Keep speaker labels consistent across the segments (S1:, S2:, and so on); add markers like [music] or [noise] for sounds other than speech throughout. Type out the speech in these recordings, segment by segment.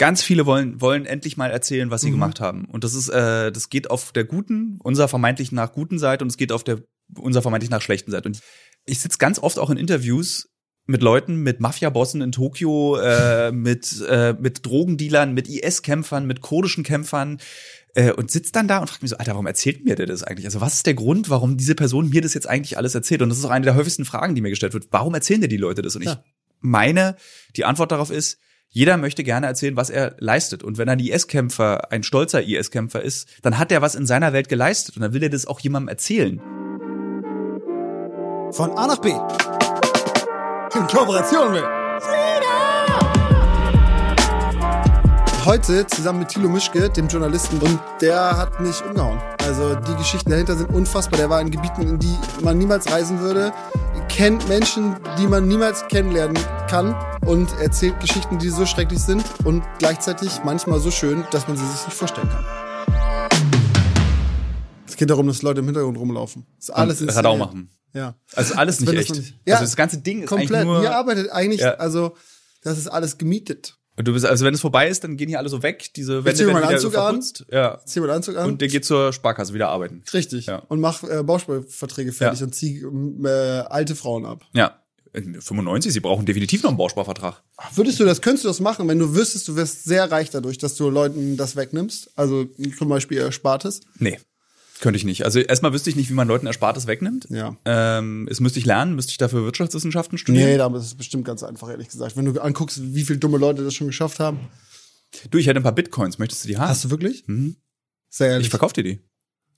S1: Ganz viele wollen, wollen endlich mal erzählen, was sie
S2: Mhm.
S1: gemacht haben. Und das ist, äh, das geht auf der guten, unserer vermeintlich nach guten Seite und es geht auf der unserer vermeintlich nach schlechten Seite. Und ich sitze ganz oft auch in Interviews mit Leuten, mit Mafia-Bossen in Tokio, äh, [laughs] mit, äh, mit Drogendealern, mit IS-Kämpfern, mit kurdischen Kämpfern äh, und sitzt dann da und fragt mich so, Alter, warum erzählt mir der das eigentlich? Also was ist der Grund, warum diese Person mir das jetzt eigentlich alles erzählt? Und das ist auch eine der häufigsten Fragen, die mir gestellt wird. Warum erzählen dir die Leute das? Und ich
S2: Ja.
S1: meine, die Antwort darauf ist, jeder möchte gerne erzählen, was er leistet. Und wenn ein IS-Kämpfer ein stolzer IS-Kämpfer ist, dann hat er was in seiner Welt geleistet und dann will er das auch jemandem erzählen.
S2: Von A nach B. In Kooperation mit Heute zusammen mit Thilo Mischke, dem Journalisten, und der hat mich umgehauen. Also die Geschichten dahinter sind unfassbar. Der war in Gebieten, in die man niemals reisen würde, kennt Menschen, die man niemals kennenlernen kann und erzählt Geschichten, die so schrecklich sind und gleichzeitig manchmal so schön, dass man sie sich nicht vorstellen kann. Es geht darum, dass Leute im Hintergrund rumlaufen. Das ist alles
S1: und. Radau machen.
S2: Ja.
S1: Also alles nicht
S2: das
S1: echt.
S2: nicht- Ja,
S1: also das ganze Ding ist
S2: Komplett.
S1: eigentlich nur.
S2: Hier arbeitet eigentlich,
S1: Ja.
S2: also das ist alles gemietet.
S1: Und du bist, also wenn es vorbei ist, dann gehen hier alle so weg. Diese Wände werden
S2: meinen
S1: wieder
S2: Anzug an.
S1: Ja.
S2: Zieh mal Anzug an.
S1: Und der geht zur Sparkasse wieder arbeiten.
S2: Richtig.
S1: Ja.
S2: Und mach äh, Bausparverträge fertig
S1: Ja.
S2: und zieh äh, alte Frauen ab.
S1: Ja. In 95, sie brauchen definitiv noch einen Bausparvertrag.
S2: Würdest du das, könntest du das machen, wenn du wüsstest, du wirst sehr reich dadurch, dass du Leuten das wegnimmst? Also zum Beispiel Erspartes?
S1: Nee. Könnte ich nicht. Also erstmal wüsste ich nicht, wie man Leuten Erspartes wegnimmt.
S2: Ja.
S1: Ähm, es müsste ich lernen, müsste ich dafür Wirtschaftswissenschaften studieren.
S2: Nee, ist es bestimmt ganz einfach, ehrlich gesagt. Wenn du anguckst, wie viele dumme Leute das schon geschafft haben.
S1: Du, ich hätte ein paar Bitcoins. Möchtest du die haben?
S2: Hast du wirklich?
S1: Mhm.
S2: Sehr ehrlich.
S1: Ich verkaufe dir die.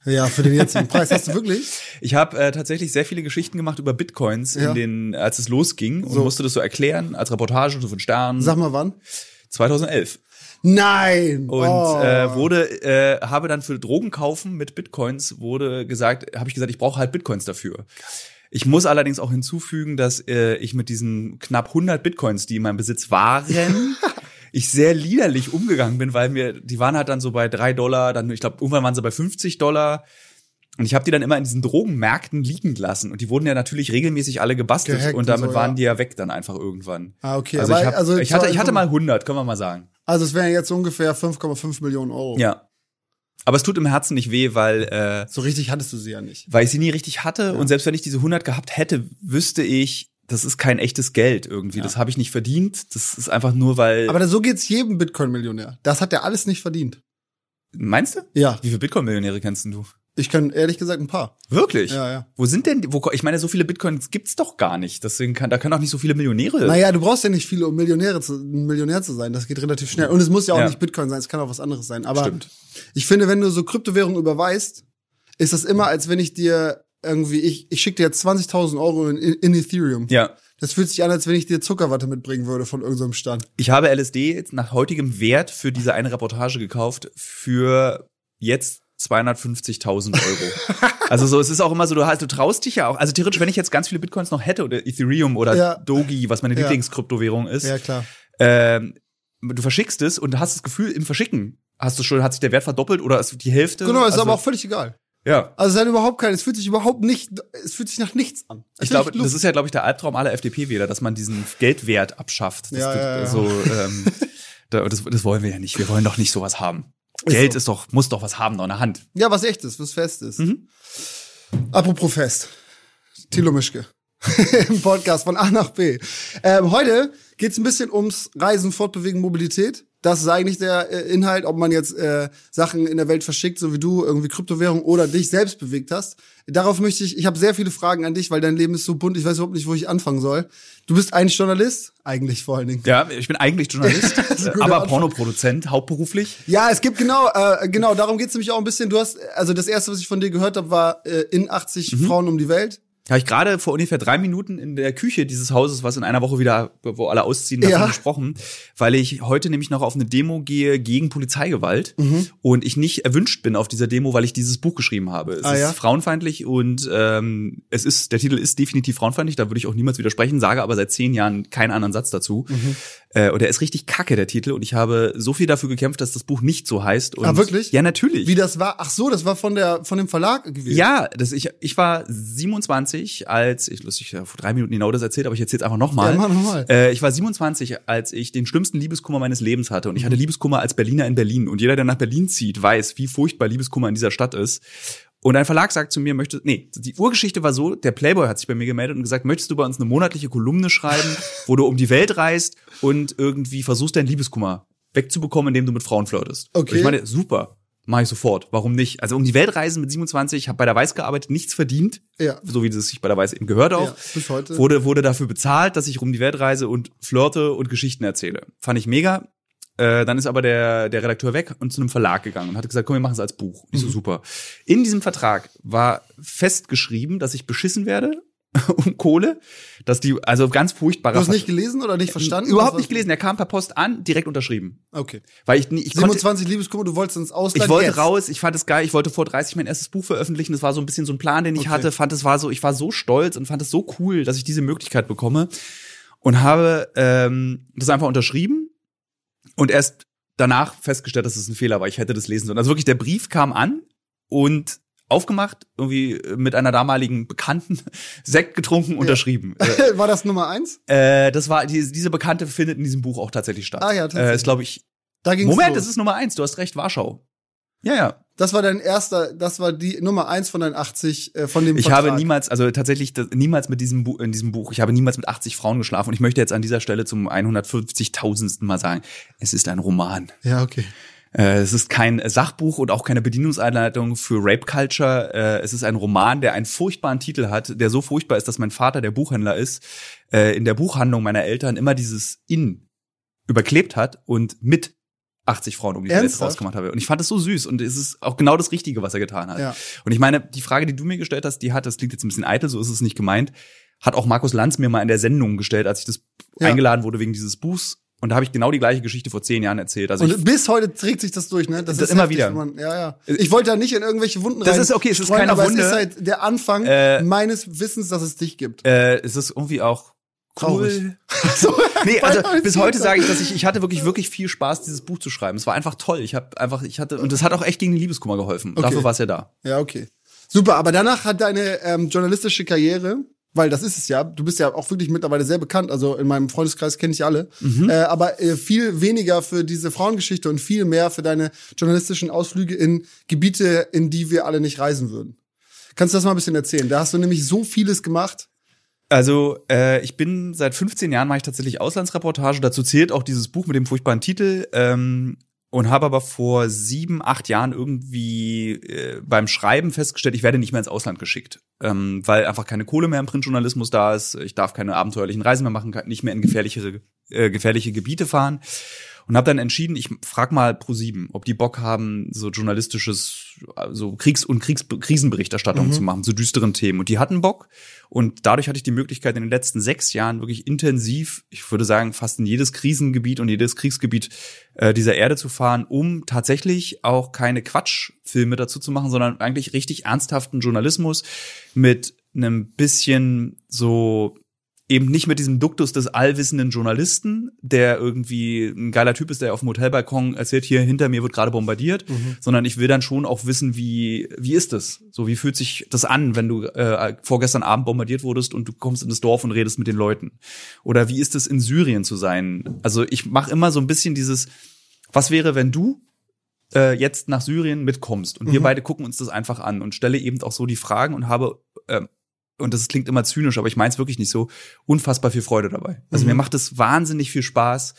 S2: ja, für den jetzigen [laughs] Preis. Hast du wirklich?
S1: Ich habe äh, tatsächlich sehr viele Geschichten gemacht über Bitcoins,
S2: Ja.
S1: in den, als es losging und
S2: So.
S1: musste das so erklären als Reportage so von Sternen.
S2: Sag mal wann.
S1: 2011.
S2: Nein!
S1: Und
S2: oh.
S1: äh, wurde, äh, habe dann für Drogenkaufen mit Bitcoins wurde gesagt, habe ich gesagt, ich brauche halt Bitcoins dafür. Ich muss allerdings auch hinzufügen, dass äh, ich mit diesen knapp 100 Bitcoins, die in meinem Besitz waren, [laughs] ich sehr liederlich umgegangen bin, weil mir, die waren halt dann so bei drei Dollar, dann, ich glaube, irgendwann waren sie bei 50 Dollar. Und ich habe die dann immer in diesen Drogenmärkten liegen lassen. Und die wurden ja natürlich regelmäßig alle gebastelt.
S2: Gehackt
S1: und damit
S2: und so,
S1: waren
S2: ja.
S1: die ja weg dann einfach irgendwann.
S2: Ah, okay.
S1: Also,
S2: aber
S1: ich, hab,
S2: also
S1: ich, hatte, ich hatte
S2: Info-
S1: mal 100, können wir mal sagen.
S2: Also es wären jetzt ungefähr 5,5 Millionen Euro.
S1: Ja. Aber es tut im Herzen nicht weh, weil, äh,
S2: So richtig hattest du sie ja nicht.
S1: weil ich sie nie richtig hatte. Und selbst wenn ich diese 100 gehabt hätte, wüsste ich, das ist kein echtes Geld irgendwie. Das habe ich nicht verdient. Das ist einfach nur, weil.
S2: Aber so geht's jedem Bitcoin-Millionär. Das hat er alles nicht verdient.
S1: meinst du?
S2: Ja,
S1: Wie viele Bitcoin-Millionäre kennst du?
S2: Ich kann ehrlich gesagt ein paar.
S1: Wirklich?
S2: Ja, ja.
S1: Wo sind denn, wo, ich meine, so viele Bitcoins gibt's doch gar nicht. Deswegen kann, da können auch nicht so viele Millionäre.
S2: Naja, du brauchst ja nicht viele, um Millionäre zu, ein Millionär zu sein. Das geht relativ schnell. Und es muss ja auch
S1: Ja.
S2: nicht Bitcoin sein, es kann auch was anderes sein. Aber
S1: Stimmt.
S2: ich finde, wenn du so Kryptowährungen überweist, ist das immer, als wenn ich dir irgendwie, ich, ich schicke dir jetzt 20.000 Euro in, in Ethereum.
S1: Ja.
S2: Das fühlt sich an, als wenn ich dir Zuckerwatte mitbringen würde von irgendeinem Stand.
S1: Ich habe LSD jetzt nach heutigem Wert für diese eine Reportage gekauft für jetzt 250.000 Euro. also so, es ist auch immer so, du, hast, du traust dich ja auch. Also theoretisch, wenn ich jetzt ganz viele Bitcoins noch hätte oder Ethereum oder
S2: Ja.
S1: Dogi, was meine
S2: Ja.
S1: Lieblingskryptowährung ist,
S2: Ja, klar.
S1: ähm, du verschickst es und hast das Gefühl, im Verschicken hast du schon, hat sich der Wert verdoppelt oder ist die Hälfte.
S2: Genau, ist
S1: also,
S2: aber auch völlig egal.
S1: Ja.
S2: Also es hat überhaupt kein, es fühlt sich überhaupt nicht, es fühlt sich nach nichts an. Es
S1: Ich glaube, das ist ja, glaube ich, der Albtraum aller FDP-Wähler, dass man diesen Geldwert abschafft. Das,
S2: Ja, ja, ja.
S1: So, ähm, [laughs] da- das, das wollen wir ja nicht. Wir wollen doch nicht sowas haben. Geld
S2: so.
S1: ist doch, muss doch was haben noch in der Hand.
S2: Ja, was echtes, was festes.
S1: Mhm.
S2: Apropos Fest. Thilo Mischke. [laughs] Im Podcast von A nach B. Ähm, heute geht's ein bisschen ums Reisen, Fortbewegen, Mobilität. Das ist eigentlich der äh, Inhalt, ob man jetzt äh, Sachen in der Welt verschickt, so wie du, irgendwie Kryptowährung oder dich selbst bewegt hast. Darauf möchte ich, ich habe sehr viele Fragen an dich, weil dein Leben ist so bunt, ich weiß überhaupt nicht, wo ich anfangen soll. Du bist eigentlich Journalist, eigentlich vor allen Dingen.
S1: Ja, ich bin eigentlich Journalist, [laughs] aber
S2: Anfang.
S1: Pornoproduzent, hauptberuflich.
S2: Ja, es gibt genau, äh, genau, darum geht's nämlich auch ein bisschen. Du hast, also das erste, was ich von dir gehört habe, war äh, in 80
S1: Mhm.
S2: Frauen um die Welt.
S1: Habe ich gerade vor ungefähr drei Minuten in der Küche dieses Hauses, was in einer Woche wieder, wo alle ausziehen, davon
S2: Ja.
S1: gesprochen, weil ich heute nämlich noch auf eine Demo gehe gegen Polizeigewalt
S2: Mhm.
S1: und ich nicht erwünscht bin auf dieser Demo, weil ich dieses Buch geschrieben habe. Es
S2: Ah,
S1: ist
S2: ja?
S1: frauenfeindlich und ähm, es ist, der Titel ist definitiv frauenfeindlich, da würde ich auch niemals widersprechen, sage aber seit zehn Jahren keinen anderen Satz dazu.
S2: Mhm.
S1: Äh, und der ist richtig kacke, der Titel, und ich habe so viel dafür gekämpft, dass das Buch nicht so heißt. Und
S2: Ah, wirklich?
S1: Ja, natürlich.
S2: Wie das war? Ach so, das war von der von dem Verlag gewesen.
S1: Ja, das ich ich war 27 27, als ich lustig ja, vor drei Minuten genau das erzählt, aber ich erzähle es einfach nochmal.
S2: Ja, mach.
S1: Äh, ich war 27, als ich den schlimmsten Liebeskummer meines Lebens hatte und ich hatte Liebeskummer als Berliner in Berlin und jeder, der nach Berlin zieht, weiß, wie furchtbar Liebeskummer in dieser Stadt ist. Und ein Verlag sagt zu mir, möchte, nee, die Urgeschichte war so, der Playboy hat sich bei mir gemeldet und gesagt, möchtest du bei uns eine monatliche Kolumne schreiben, [laughs] wo du um die Welt reist und irgendwie versuchst, deinen Liebeskummer wegzubekommen, indem du mit Frauen flirtest.
S2: Okay.
S1: Und ich meine, super, mache ich sofort. Warum nicht? Also um die Welt reisen mit 27, habe bei der Weiß gearbeitet, nichts verdient,
S2: Ja.
S1: so wie das sich bei der Weiß eben gehört auch.
S2: Ja, bis heute.
S1: Wurde, wurde dafür bezahlt, dass ich um die Welt reise und flirte und Geschichten erzähle. Fand ich mega. Äh, dann ist aber der, der Redakteur weg und zu einem Verlag gegangen und hat gesagt, komm, wir machen es als Buch. Ich so,
S2: Mhm.
S1: super. In diesem Vertrag war festgeschrieben, dass ich beschissen werde [laughs] um Kohle, dass die, also ganz furchtbarer
S2: Du hast nicht gelesen oder nicht verstanden?
S1: Überhaupt nicht gelesen. Er kam per Post an, direkt unterschrieben.
S2: Okay.
S1: Weil ich, ich konnte,
S2: 27 Liebeskummer, du wolltest ins Ausland.
S1: ich wollte
S2: jetzt.
S1: raus, ich fand es geil, ich wollte vor 30 mein erstes Buch veröffentlichen, das war so ein bisschen so ein Plan, den ich
S2: Okay.
S1: hatte, fand es war so, ich war so stolz und fand es so cool, dass ich diese Möglichkeit bekomme und habe ähm, das einfach unterschrieben und erst danach festgestellt, dass es ein Fehler war, ich hätte das lesen sollen. Also wirklich, der Brief kam an und aufgemacht, irgendwie mit einer damaligen Bekannten, [laughs] Sekt getrunken, unterschrieben. [laughs] Äh,
S2: War das Nummer eins?
S1: äh, das war, die, diese Bekannte findet in diesem Buch auch tatsächlich statt.
S2: Ah ja, tatsächlich.
S1: Äh, ist, glaube ich,
S2: Da ging's
S1: Moment,
S2: los.
S1: das ist Nummer eins, du hast recht, Warschau. Ja, ja.
S2: Das war dein erster, das war die Nummer eins von deinen 80, äh, von dem
S1: Ich
S2: Vertrag.
S1: habe niemals, also tatsächlich das, niemals mit diesem Buch, in diesem Buch, ich habe niemals mit 80 Frauen geschlafen und ich möchte jetzt an dieser Stelle zum 150.000. Mal sagen, es ist ein Roman.
S2: Ja, okay.
S1: Äh, es ist kein Sachbuch und auch keine Bedienungsanleitung für Rape Culture. Äh, es ist ein Roman, der einen furchtbaren Titel hat, der so furchtbar ist, dass mein Vater, der Buchhändler ist, äh, in der Buchhandlung meiner Eltern immer dieses In überklebt hat und mit 80 Frauen um die Welt rausgemacht habe. Und ich fand es so süß und es ist auch genau das Richtige, was er getan hat.
S2: Ja.
S1: Und ich meine, die Frage, die du mir gestellt hast, die hat, das klingt jetzt ein bisschen eitel, so ist es nicht gemeint, hat auch Markus Lanz mir mal in der Sendung gestellt, als ich das
S2: Ja.
S1: eingeladen wurde wegen dieses Buchs. Und da habe ich genau die gleiche Geschichte vor zehn Jahren erzählt. Also
S2: Und bis heute trägt sich das durch, ne? Das,
S1: Das
S2: ist
S1: immer
S2: heftig,
S1: wieder.
S2: Man, ja, ja. Ich wollte da nicht in irgendwelche Wunden
S1: Das
S2: rein
S1: ist okay, es ist
S2: streuen,
S1: keine
S2: aber
S1: Wunde.
S2: es ist halt der Anfang
S1: Äh,
S2: meines Wissens, dass es dich gibt.
S1: äh, es ist irgendwie auch cool. [laughs]
S2: So,
S1: Nee, also bis heute sage ich, dass ich, ich hatte wirklich, wirklich viel Spaß, dieses Buch zu schreiben. Es war einfach toll. Ich habe einfach, ich hatte, und es hat auch echt gegen den Liebeskummer geholfen.
S2: Okay.
S1: Dafür war es ja da.
S2: Ja, okay. Super, aber danach hat deine ähm, journalistische Karriere, weil das ist es ja, du bist ja auch wirklich mittlerweile sehr bekannt, also in meinem Freundeskreis kenne ich alle,
S1: Mhm.
S2: äh, aber äh, viel weniger für diese Frauengeschichte und viel mehr für deine journalistischen Ausflüge in Gebiete, in die wir alle nicht reisen würden. Kannst du das mal ein bisschen erzählen? Da hast du nämlich so vieles gemacht.
S1: Also, äh, ich bin seit 15 Jahren mache ich tatsächlich Auslandsreportage. Dazu zählt auch dieses Buch mit dem furchtbaren Titel. Ähm, und habe aber vor sieben, acht Jahren irgendwie äh, beim Schreiben festgestellt, ich werde nicht mehr ins Ausland geschickt, ähm, weil einfach keine Kohle mehr im Printjournalismus da ist. Ich darf keine abenteuerlichen Reisen mehr machen, kann nicht mehr in gefährlichere, äh, gefährliche Gebiete fahren. Und habe dann entschieden, ich frag mal Pro7, ob die Bock haben, so journalistisches, so Kriegs- und Kriegs Krisenberichterstattung zu machen, zu düsteren Themen. Und die hatten Bock. Und dadurch hatte ich die Möglichkeit, in den letzten sechs Jahren wirklich intensiv, ich würde sagen, fast in jedes Krisengebiet und jedes Kriegsgebiet äh, dieser Erde zu fahren, um tatsächlich auch keine Quatschfilme dazu zu machen, sondern eigentlich richtig ernsthaften Journalismus mit einem bisschen so eben nicht mit diesem Duktus des allwissenden Journalisten, der irgendwie ein geiler Typ ist, der auf dem Hotelbalkon erzählt, hier hinter mir wird gerade bombardiert, sondern ich will dann schon auch wissen, wie wie ist es? So wie fühlt sich das an, wenn du äh, vorgestern Abend bombardiert wurdest und du kommst in das Dorf und redest mit den Leuten? Oder wie ist es in Syrien zu sein? Also ich mache immer so ein bisschen dieses was wäre, wenn du äh, jetzt nach Syrien mitkommst und wir beide gucken uns das einfach an und stelle eben auch so die Fragen und habe äh, und das klingt immer zynisch, aber ich meine es wirklich nicht so, unfassbar viel Freude dabei. Also
S2: Mhm.
S1: mir macht es wahnsinnig viel Spaß,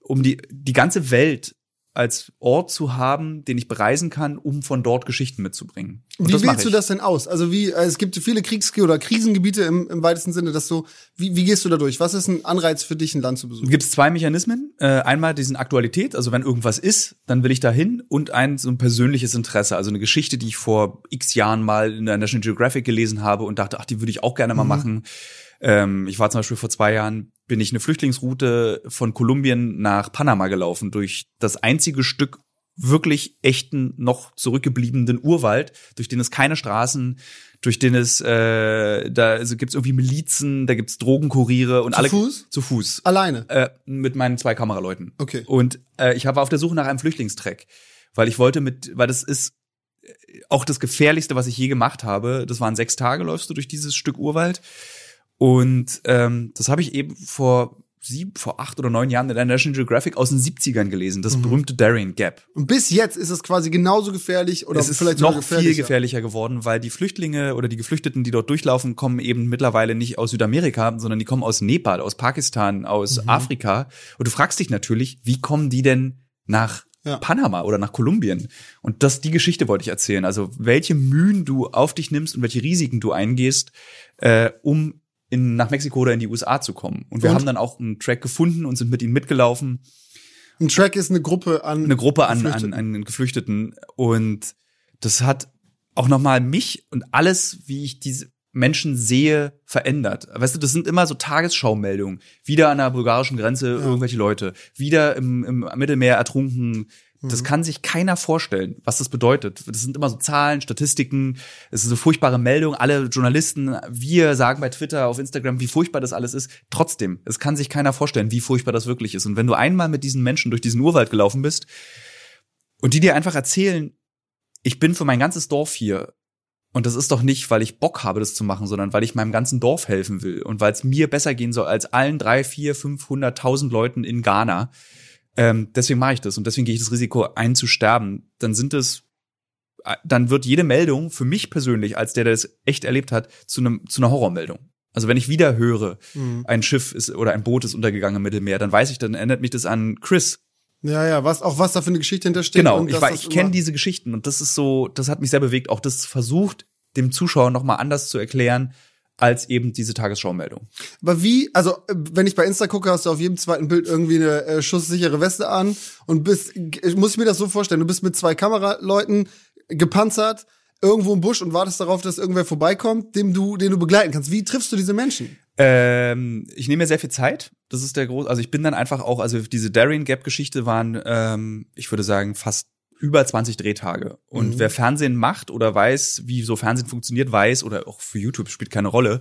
S1: um die, die ganze Welt als Ort zu haben, den ich bereisen kann, um von dort Geschichten mitzubringen. Und
S2: Wie wählst du das denn aus? Also wie, äh, es gibt viele Kriegs- oder Krisengebiete im, im weitesten Sinne, dass so, wie, wie gehst du da durch? Was ist ein Anreiz für dich, ein Land zu besuchen?
S1: Gibt es zwei Mechanismen. Äh, einmal diesen Aktualität, also wenn irgendwas ist, dann will ich dahin und ein so ein persönliches Interesse, also eine Geschichte, die ich vor x Jahren mal in der National Geographic gelesen habe und dachte, ach, die würde ich auch gerne mal machen. Ähm, ich war zum Beispiel vor zwei Jahren, bin ich eine Flüchtlingsroute von Kolumbien nach Panama gelaufen, durch das einzige Stück wirklich echten, noch zurückgebliebenen Urwald, durch den es keine Straßen, durch den es, äh, da also gibt's irgendwie Milizen, da gibt's Drogenkuriere und
S2: Zu
S1: alle
S2: Fuß?
S1: zu Fuß.
S2: Alleine.
S1: Äh, mit meinen zwei Kameraleuten.
S2: Okay.
S1: Und äh, ich war auf der Suche nach einem Flüchtlingstrack, weil ich wollte mit, weil das ist auch das gefährlichste, was ich je gemacht habe. Das waren sechs Tage, läufst du durch dieses Stück Urwald. Und ähm, das habe ich eben vor sieben, vor acht oder neun Jahren in der National Geographic aus den 70ern gelesen, das mhm. berühmte Darien Gap.
S2: Und bis jetzt ist es quasi genauso gefährlich oder
S1: es ist
S2: vielleicht
S1: noch gefährlicher. viel gefährlicher geworden, weil die Flüchtlinge oder die Geflüchteten, die dort durchlaufen, kommen eben mittlerweile nicht aus Südamerika, sondern die kommen aus Nepal, aus Pakistan, aus mhm. Afrika. Und du fragst dich natürlich, wie kommen die denn nach ja. Panama oder nach Kolumbien. Und das, die Geschichte wollte ich erzählen. Also welche Mühen du auf dich nimmst und welche Risiken du eingehst, äh, um in, nach Mexiko oder in die USA zu kommen. Und wir und? haben dann auch einen Track gefunden und sind mit ihnen mitgelaufen.
S2: Ein Track ist eine Gruppe an
S1: eine Gruppe an, Geflüchteten. an, an Geflüchteten und das hat auch nochmal mich und alles, wie ich diese Menschen sehe, verändert. Weißt du, das sind immer so Tagesschaumeldungen. Wieder an der bulgarischen Grenze ja. irgendwelche Leute, wieder im, im Mittelmeer ertrunken, das mhm. kann sich keiner vorstellen, was das bedeutet. Das sind immer so Zahlen, Statistiken, es ist so furchtbare Meldung. Alle Journalisten, wir sagen bei Twitter, auf Instagram, wie furchtbar das alles ist. Trotzdem, es kann sich keiner vorstellen, wie furchtbar das wirklich ist. Und wenn du einmal mit diesen Menschen durch diesen Urwald gelaufen bist und die dir einfach erzählen, ich bin für mein ganzes Dorf hier und das ist doch nicht, weil ich Bock habe, das zu machen, sondern weil ich meinem ganzen Dorf helfen will und weil es mir besser gehen soll als allen drei, vier, fünfhunderttausend Leuten in Ghana ähm, deswegen mache ich das und deswegen gehe ich das Risiko ein zu sterben. Dann sind es, äh, dann wird jede Meldung für mich persönlich, als der, der das echt erlebt hat, zu einem zu einer Horrormeldung. Also wenn ich wieder höre, mhm. ein Schiff ist oder ein Boot ist untergegangen im Mittelmeer, dann weiß ich, dann erinnert mich das an Chris.
S2: Ja, ja, was auch was da für eine Geschichte hintersteht.
S1: Genau, ich, ich kenne diese Geschichten und das ist so, das hat mich sehr bewegt. Auch das versucht, dem Zuschauer nochmal anders zu erklären, als eben diese Tagesschau-Meldung.
S2: Aber wie, also wenn ich bei Insta gucke, hast du auf jedem zweiten Bild irgendwie eine äh, schusssichere Weste an und bist, muss ich mir das so vorstellen, du bist mit zwei Kameraleuten gepanzert, irgendwo im Busch und wartest darauf, dass irgendwer vorbeikommt, dem du, den du begleiten kannst. Wie triffst du diese Menschen?
S1: Ähm, ich nehme mir sehr viel Zeit. Das ist der groß. Also ich bin dann einfach auch, also diese Darien Gap Geschichte waren, ähm, ich würde sagen, fast über 20 Drehtage. Und mhm. wer Fernsehen macht oder weiß, wie so Fernsehen funktioniert, weiß, oder auch für YouTube spielt keine Rolle,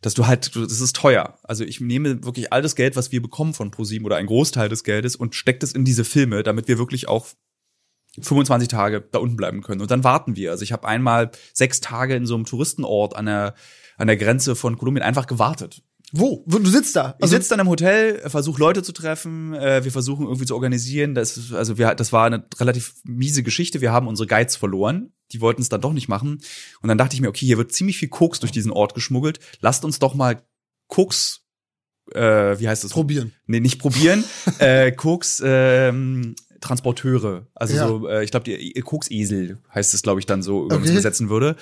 S1: dass du halt, das ist teuer. Also ich nehme wirklich all das Geld, was wir bekommen von ProSieben oder ein Großteil des Geldes und steckt es in diese Filme, damit wir wirklich auch 25 Tage da unten bleiben können. Und dann warten wir. Also ich habe einmal sechs Tage in so einem Touristenort an der, an der Grenze von Kolumbien einfach gewartet.
S2: Wo? Du sitzt da?
S1: Also ich sitze dann im Hotel, versuche Leute zu treffen, äh, wir versuchen irgendwie zu organisieren. Das, ist, also wir, das war eine relativ miese Geschichte. Wir haben unsere Guides verloren. Die wollten es dann doch nicht machen. Und dann dachte ich mir, okay, hier wird ziemlich viel Koks durch diesen Ort geschmuggelt. Lasst uns doch mal Koks, äh, wie heißt das?
S2: Probieren.
S1: Nee, nicht probieren. [laughs] äh, Koks, ähm, Transporteure. Also ja. so, äh, ich glaube, die Koksesel heißt es, glaube ich, dann so, wenn man es übersetzen würde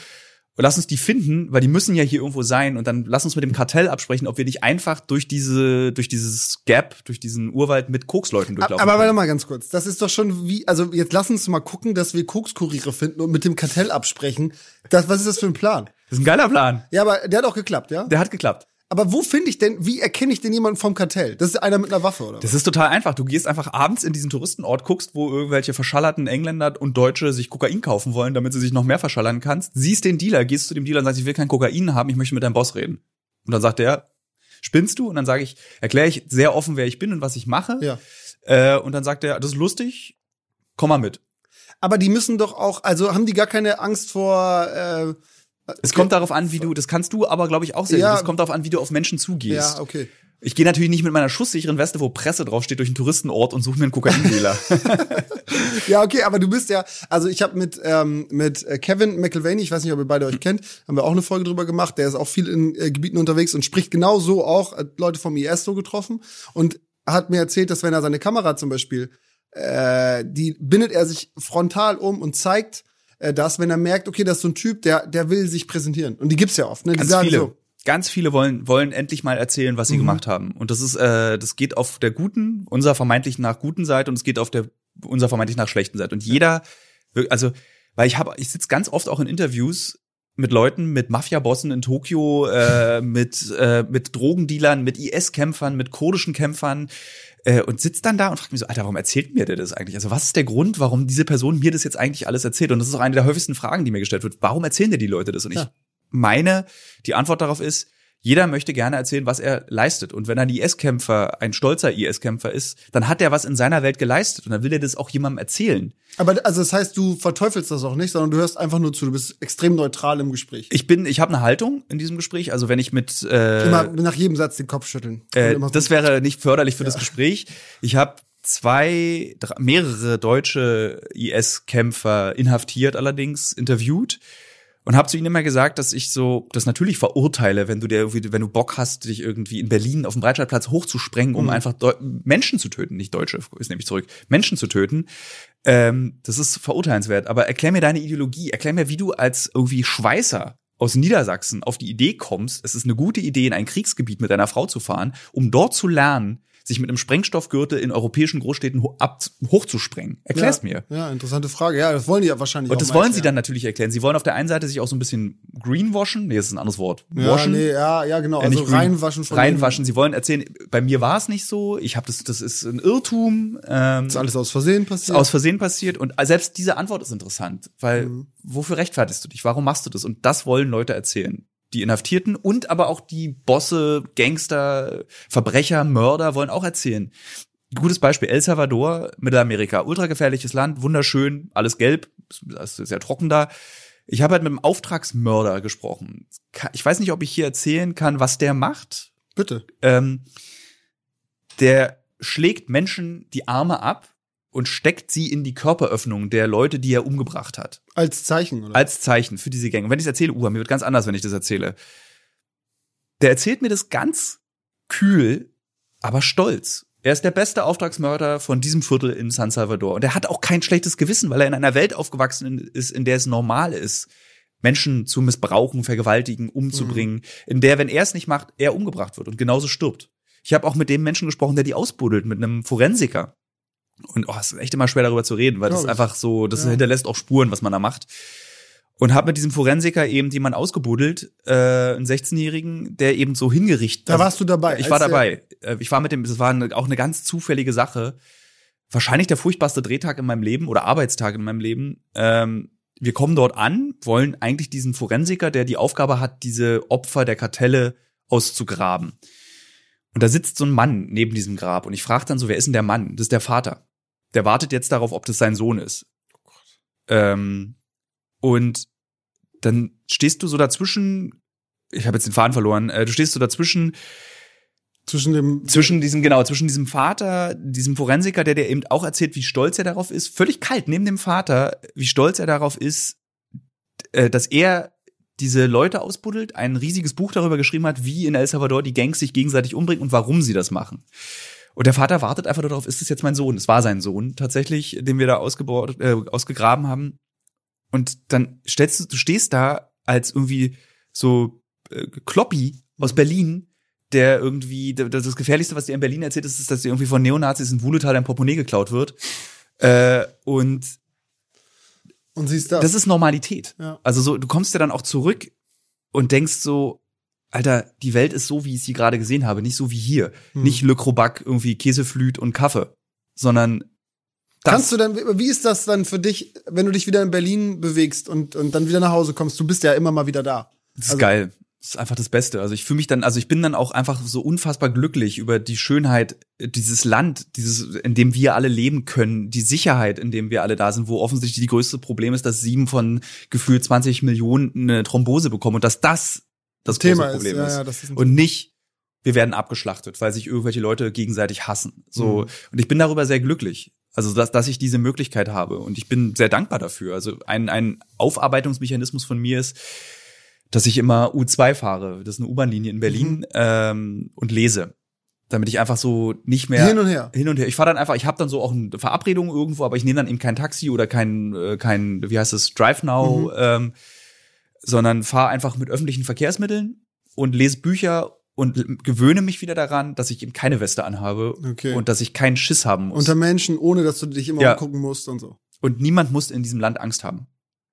S1: lass uns die finden, weil die müssen ja hier irgendwo sein und dann lass uns mit dem Kartell absprechen, ob wir nicht einfach durch diese, durch dieses Gap, durch diesen Urwald mit Koksleuten durchlaufen.
S2: Aber warte mal ganz kurz. Das ist doch schon wie, also jetzt lass uns mal gucken, dass wir Kokskuriere finden und mit dem Kartell absprechen. Das, was ist das für ein Plan?
S1: Das ist ein geiler Plan.
S2: Ja, aber der hat auch geklappt, ja?
S1: Der hat geklappt.
S2: Aber wo finde ich denn, wie erkenne ich denn jemanden vom Kartell? Das ist einer mit einer Waffe, oder?
S1: Das ist total einfach. Du gehst einfach abends in diesen Touristenort, guckst, wo irgendwelche verschallerten Engländer und Deutsche sich Kokain kaufen wollen, damit sie sich noch mehr verschallern kannst. Siehst den Dealer, gehst zu dem Dealer und sagst, ich will kein Kokain haben, ich möchte mit deinem Boss reden. Und dann sagt er, spinnst du? Und dann sage ich, erkläre ich sehr offen, wer ich bin und was ich mache.
S2: Ja.
S1: Äh, und dann sagt er, das ist lustig, komm mal mit.
S2: Aber die müssen doch auch, also haben die gar keine Angst vor, äh,
S1: es kommt darauf an, wie du, das kannst du aber, glaube ich, auch sehr ja. Es kommt darauf an, wie du auf Menschen zugehst.
S2: Ja, okay.
S1: Ich gehe natürlich nicht mit meiner schusssicheren Weste, wo Presse draufsteht, durch einen Touristenort und suche mir einen Kokaindealer. [laughs]
S2: ja, okay, aber du bist ja, also ich habe mit ähm, mit äh, Kevin McElvaney, ich weiß nicht, ob ihr beide euch kennt, haben wir auch eine Folge drüber gemacht. Der ist auch viel in äh, Gebieten unterwegs und spricht genau so auch äh, Leute vom IS so getroffen und hat mir erzählt, dass wenn er seine Kamera zum Beispiel, äh, die bindet er sich frontal um und zeigt äh, das, wenn er merkt, okay, das ist so ein Typ, der, der will sich präsentieren. Und die gibt's ja oft, ne? Die
S1: Ganz
S2: sagen
S1: viele.
S2: so.
S1: Ganz viele wollen, wollen endlich mal erzählen, was sie mhm. gemacht haben. Und das ist, äh, das geht auf der guten, unserer vermeintlich nach guten Seite und es geht auf der unserer vermeintlich nach schlechten Seite. Und jeder, also, weil ich habe, ich sitze ganz oft auch in Interviews mit Leuten, mit Mafia-Bossen in Tokio, äh, mit, äh, mit Drogendealern, mit IS-Kämpfern, mit kurdischen Kämpfern, äh, und sitzt dann da und fragt mich so, Alter, warum erzählt mir der das eigentlich? Also was ist der Grund, warum diese Person mir das jetzt eigentlich alles erzählt? Und das ist auch eine der häufigsten Fragen, die mir gestellt wird. Warum erzählen dir die Leute das? Und ja. ich meine, die Antwort darauf ist, Jeder möchte gerne erzählen, was er leistet. Und wenn ein IS-Kämpfer, ein stolzer IS-Kämpfer ist, dann hat er was in seiner Welt geleistet und dann will er das auch jemandem erzählen.
S2: Aber also das heißt, du verteufelst das auch nicht, sondern du hörst einfach nur zu. Du bist extrem neutral im Gespräch.
S1: Ich bin, ich habe eine Haltung in diesem Gespräch. Also wenn ich mit äh,
S2: Immer nach jedem Satz den Kopf schütteln.
S1: äh, das wäre nicht förderlich für das Gespräch. Ich habe zwei, drei, mehrere deutsche IS-Kämpfer inhaftiert allerdings interviewt und habe zu ihnen immer gesagt, dass ich so das natürlich verurteile, wenn du dir wenn du Bock hast, dich irgendwie in Berlin auf dem Breitscheidplatz hochzusprengen, um einfach Deu Menschen zu töten, nicht Deutsche, ist nämlich zurück, Menschen zu töten. Ähm, das ist verurteilenswert. Aber erklär mir deine Ideologie, erklär mir, wie du als irgendwie Schweißer aus Niedersachsen auf die Idee kommst, es ist eine gute Idee, in ein Kriegsgebiet mit deiner Frau zu fahren, um dort zu lernen, sich mit einem Sprengstoffgürtel in europäischen Großstädten ho ab hochzusprengen. Erklär's
S2: ja,
S1: mir.
S2: Ja, interessante Frage. Ja, das wollen die ja wahrscheinlich
S1: Und das wollen sie dann natürlich erklären. Sie wollen auf der einen Seite sich auch so ein bisschen greenwashen. Nee, das ist ein anderes Wort.
S2: Ja,
S1: Washen.
S2: nee, ja, ja, genau.
S1: Äh,
S2: Also
S1: green.
S2: reinwaschen von
S1: Reinwaschen. Sie wollen erzählen, bei mir war es nicht so. Ich habe das, das ist ein Irrtum. Ähm,
S2: Ist alles aus Versehen passiert.
S1: aus Versehen passiert. Und selbst diese Antwort ist interessant, weil
S2: Mhm.
S1: wofür rechtfertigst du dich? Warum machst du das? Und das wollen Leute erzählen. Die Inhaftierten und aber auch die Bosse, Gangster, Verbrecher, Mörder wollen auch erzählen. Gutes Beispiel, El Salvador, Mittelamerika, ultragefährliches Land, wunderschön, alles gelb, ist sehr trocken da. Ich habe halt mit einem Auftragsmörder gesprochen. Ich weiß nicht, ob ich hier erzählen kann, was der macht.
S2: Bitte.
S1: Ähm, der schlägt Menschen die Arme ab und steckt sie in die Körperöffnung der Leute, die er umgebracht hat.
S2: Als Zeichen, oder?
S1: Als Zeichen für diese Gänge. Und wenn ich es erzähle, uh, mir wird ganz anders, wenn ich das erzähle. Der erzählt mir das ganz kühl, aber stolz. Er ist der beste Auftragsmörder von diesem Viertel in San Salvador. Und er hat auch kein schlechtes Gewissen, weil er in einer Welt aufgewachsen ist, in der es normal ist, Menschen zu missbrauchen, vergewaltigen, umzubringen, in der, wenn er es nicht macht, er umgebracht wird und genauso stirbt. Ich habe auch mit dem Menschen gesprochen, der die ausbuddelt, mit einem Forensiker. Und oh, es ist echt immer schwer darüber zu reden, weil das ist einfach so, das
S2: Ja.
S1: hinterlässt auch Spuren, was man da macht. Und habe mit diesem Forensiker eben jemanden ausgebuddelt, äh, einen 16-Jährigen, der eben so hingerichtet.
S2: Da warst du dabei,
S1: Ich war dabei. Äh, Ich war mit dem, das war eine, auch eine ganz zufällige Sache. Wahrscheinlich der furchtbarste Drehtag in meinem Leben oder Arbeitstag in meinem Leben. Ähm, wir kommen dort an, wollen eigentlich diesen Forensiker, der die Aufgabe hat, diese Opfer der Kartelle auszugraben. Und da sitzt so ein Mann neben diesem Grab und ich frage dann so, wer ist denn der Mann? Das ist der Vater. Der wartet jetzt darauf, ob das sein Sohn ist. Ähm, und dann stehst du so dazwischen, ich habe jetzt den Faden verloren, äh, du stehst so dazwischen,
S2: Zwischen dem.
S1: zwischen diesem, genau, zwischen diesem Vater, diesem Forensiker, der dir eben auch erzählt, wie stolz er darauf ist, völlig kalt neben dem Vater, wie stolz er darauf ist, äh, dass er diese Leute ausbuddelt, ein riesiges Buch darüber geschrieben hat, wie in El Salvador die Gangs sich gegenseitig umbringen und warum sie das machen. Und der Vater wartet einfach nur darauf, ist das jetzt mein Sohn? Es war sein Sohn tatsächlich, den wir da ausgebaut, äh, ausgegraben haben. Und dann stellst du, du stehst da als irgendwie so äh, Kloppi aus Berlin, der irgendwie, das das Gefährlichste, was dir in Berlin erzählt, ist, ist, dass dir irgendwie von Neonazis in Wuhletal ein Portemonnaie geklaut wird. Äh, und
S2: Und siehst das.
S1: das ist Normalität.
S2: Ja.
S1: Also so, du kommst ja dann auch zurück und denkst so, Alter, die Welt ist so, wie ich sie gerade gesehen habe, nicht so wie hier.
S2: Hm.
S1: Nicht Le Crobac, irgendwie Käseflüt und Kaffee, sondern das.
S2: Kannst du dann, wie ist das dann für dich, wenn du dich wieder in Berlin bewegst und, und dann wieder nach Hause kommst? Du bist ja immer mal wieder da.
S1: Das ist
S2: Also-
S1: geil. Das ist einfach das Beste. Also ich fühle mich dann, also ich bin dann auch einfach so unfassbar glücklich über die Schönheit dieses Land, dieses, in dem wir alle leben können, die Sicherheit, in dem wir alle da sind, wo offensichtlich die größte Problem ist, dass sieben von gefühlt 20 Millionen eine Thrombose bekommen und dass das das
S2: Thema
S1: große Problem
S2: ist, ja,
S1: ist.
S2: ja, das
S1: und nicht, wir werden abgeschlachtet, weil sich irgendwelche Leute gegenseitig hassen. So.
S2: Mhm.
S1: Und ich bin darüber sehr glücklich. Also, dass, dass ich diese Möglichkeit habe. Und ich bin sehr dankbar dafür. Also, ein, ein Aufarbeitungsmechanismus von mir ist, dass ich immer U2 fahre. Das ist eine U-Bahn-Linie in Berlin
S2: Mhm.
S1: ähm, und lese. Damit ich einfach so nicht mehr
S2: Hin und her.
S1: hin und her. Ich fahre dann einfach, ich habe dann so auch eine Verabredung irgendwo, aber ich nehme dann eben kein Taxi oder kein, äh, kein wie heißt es, Drive Now,
S2: Mhm.
S1: ähm, sondern fahre einfach mit öffentlichen Verkehrsmitteln und lese Bücher und gewöhne mich wieder daran, dass ich eben keine Weste anhabe
S2: Okay.
S1: und dass ich keinen Schiss haben muss.
S2: Unter Menschen, ohne dass du dich immer
S1: Ja.
S2: umgucken musst und so.
S1: und niemand muss in diesem Land Angst haben.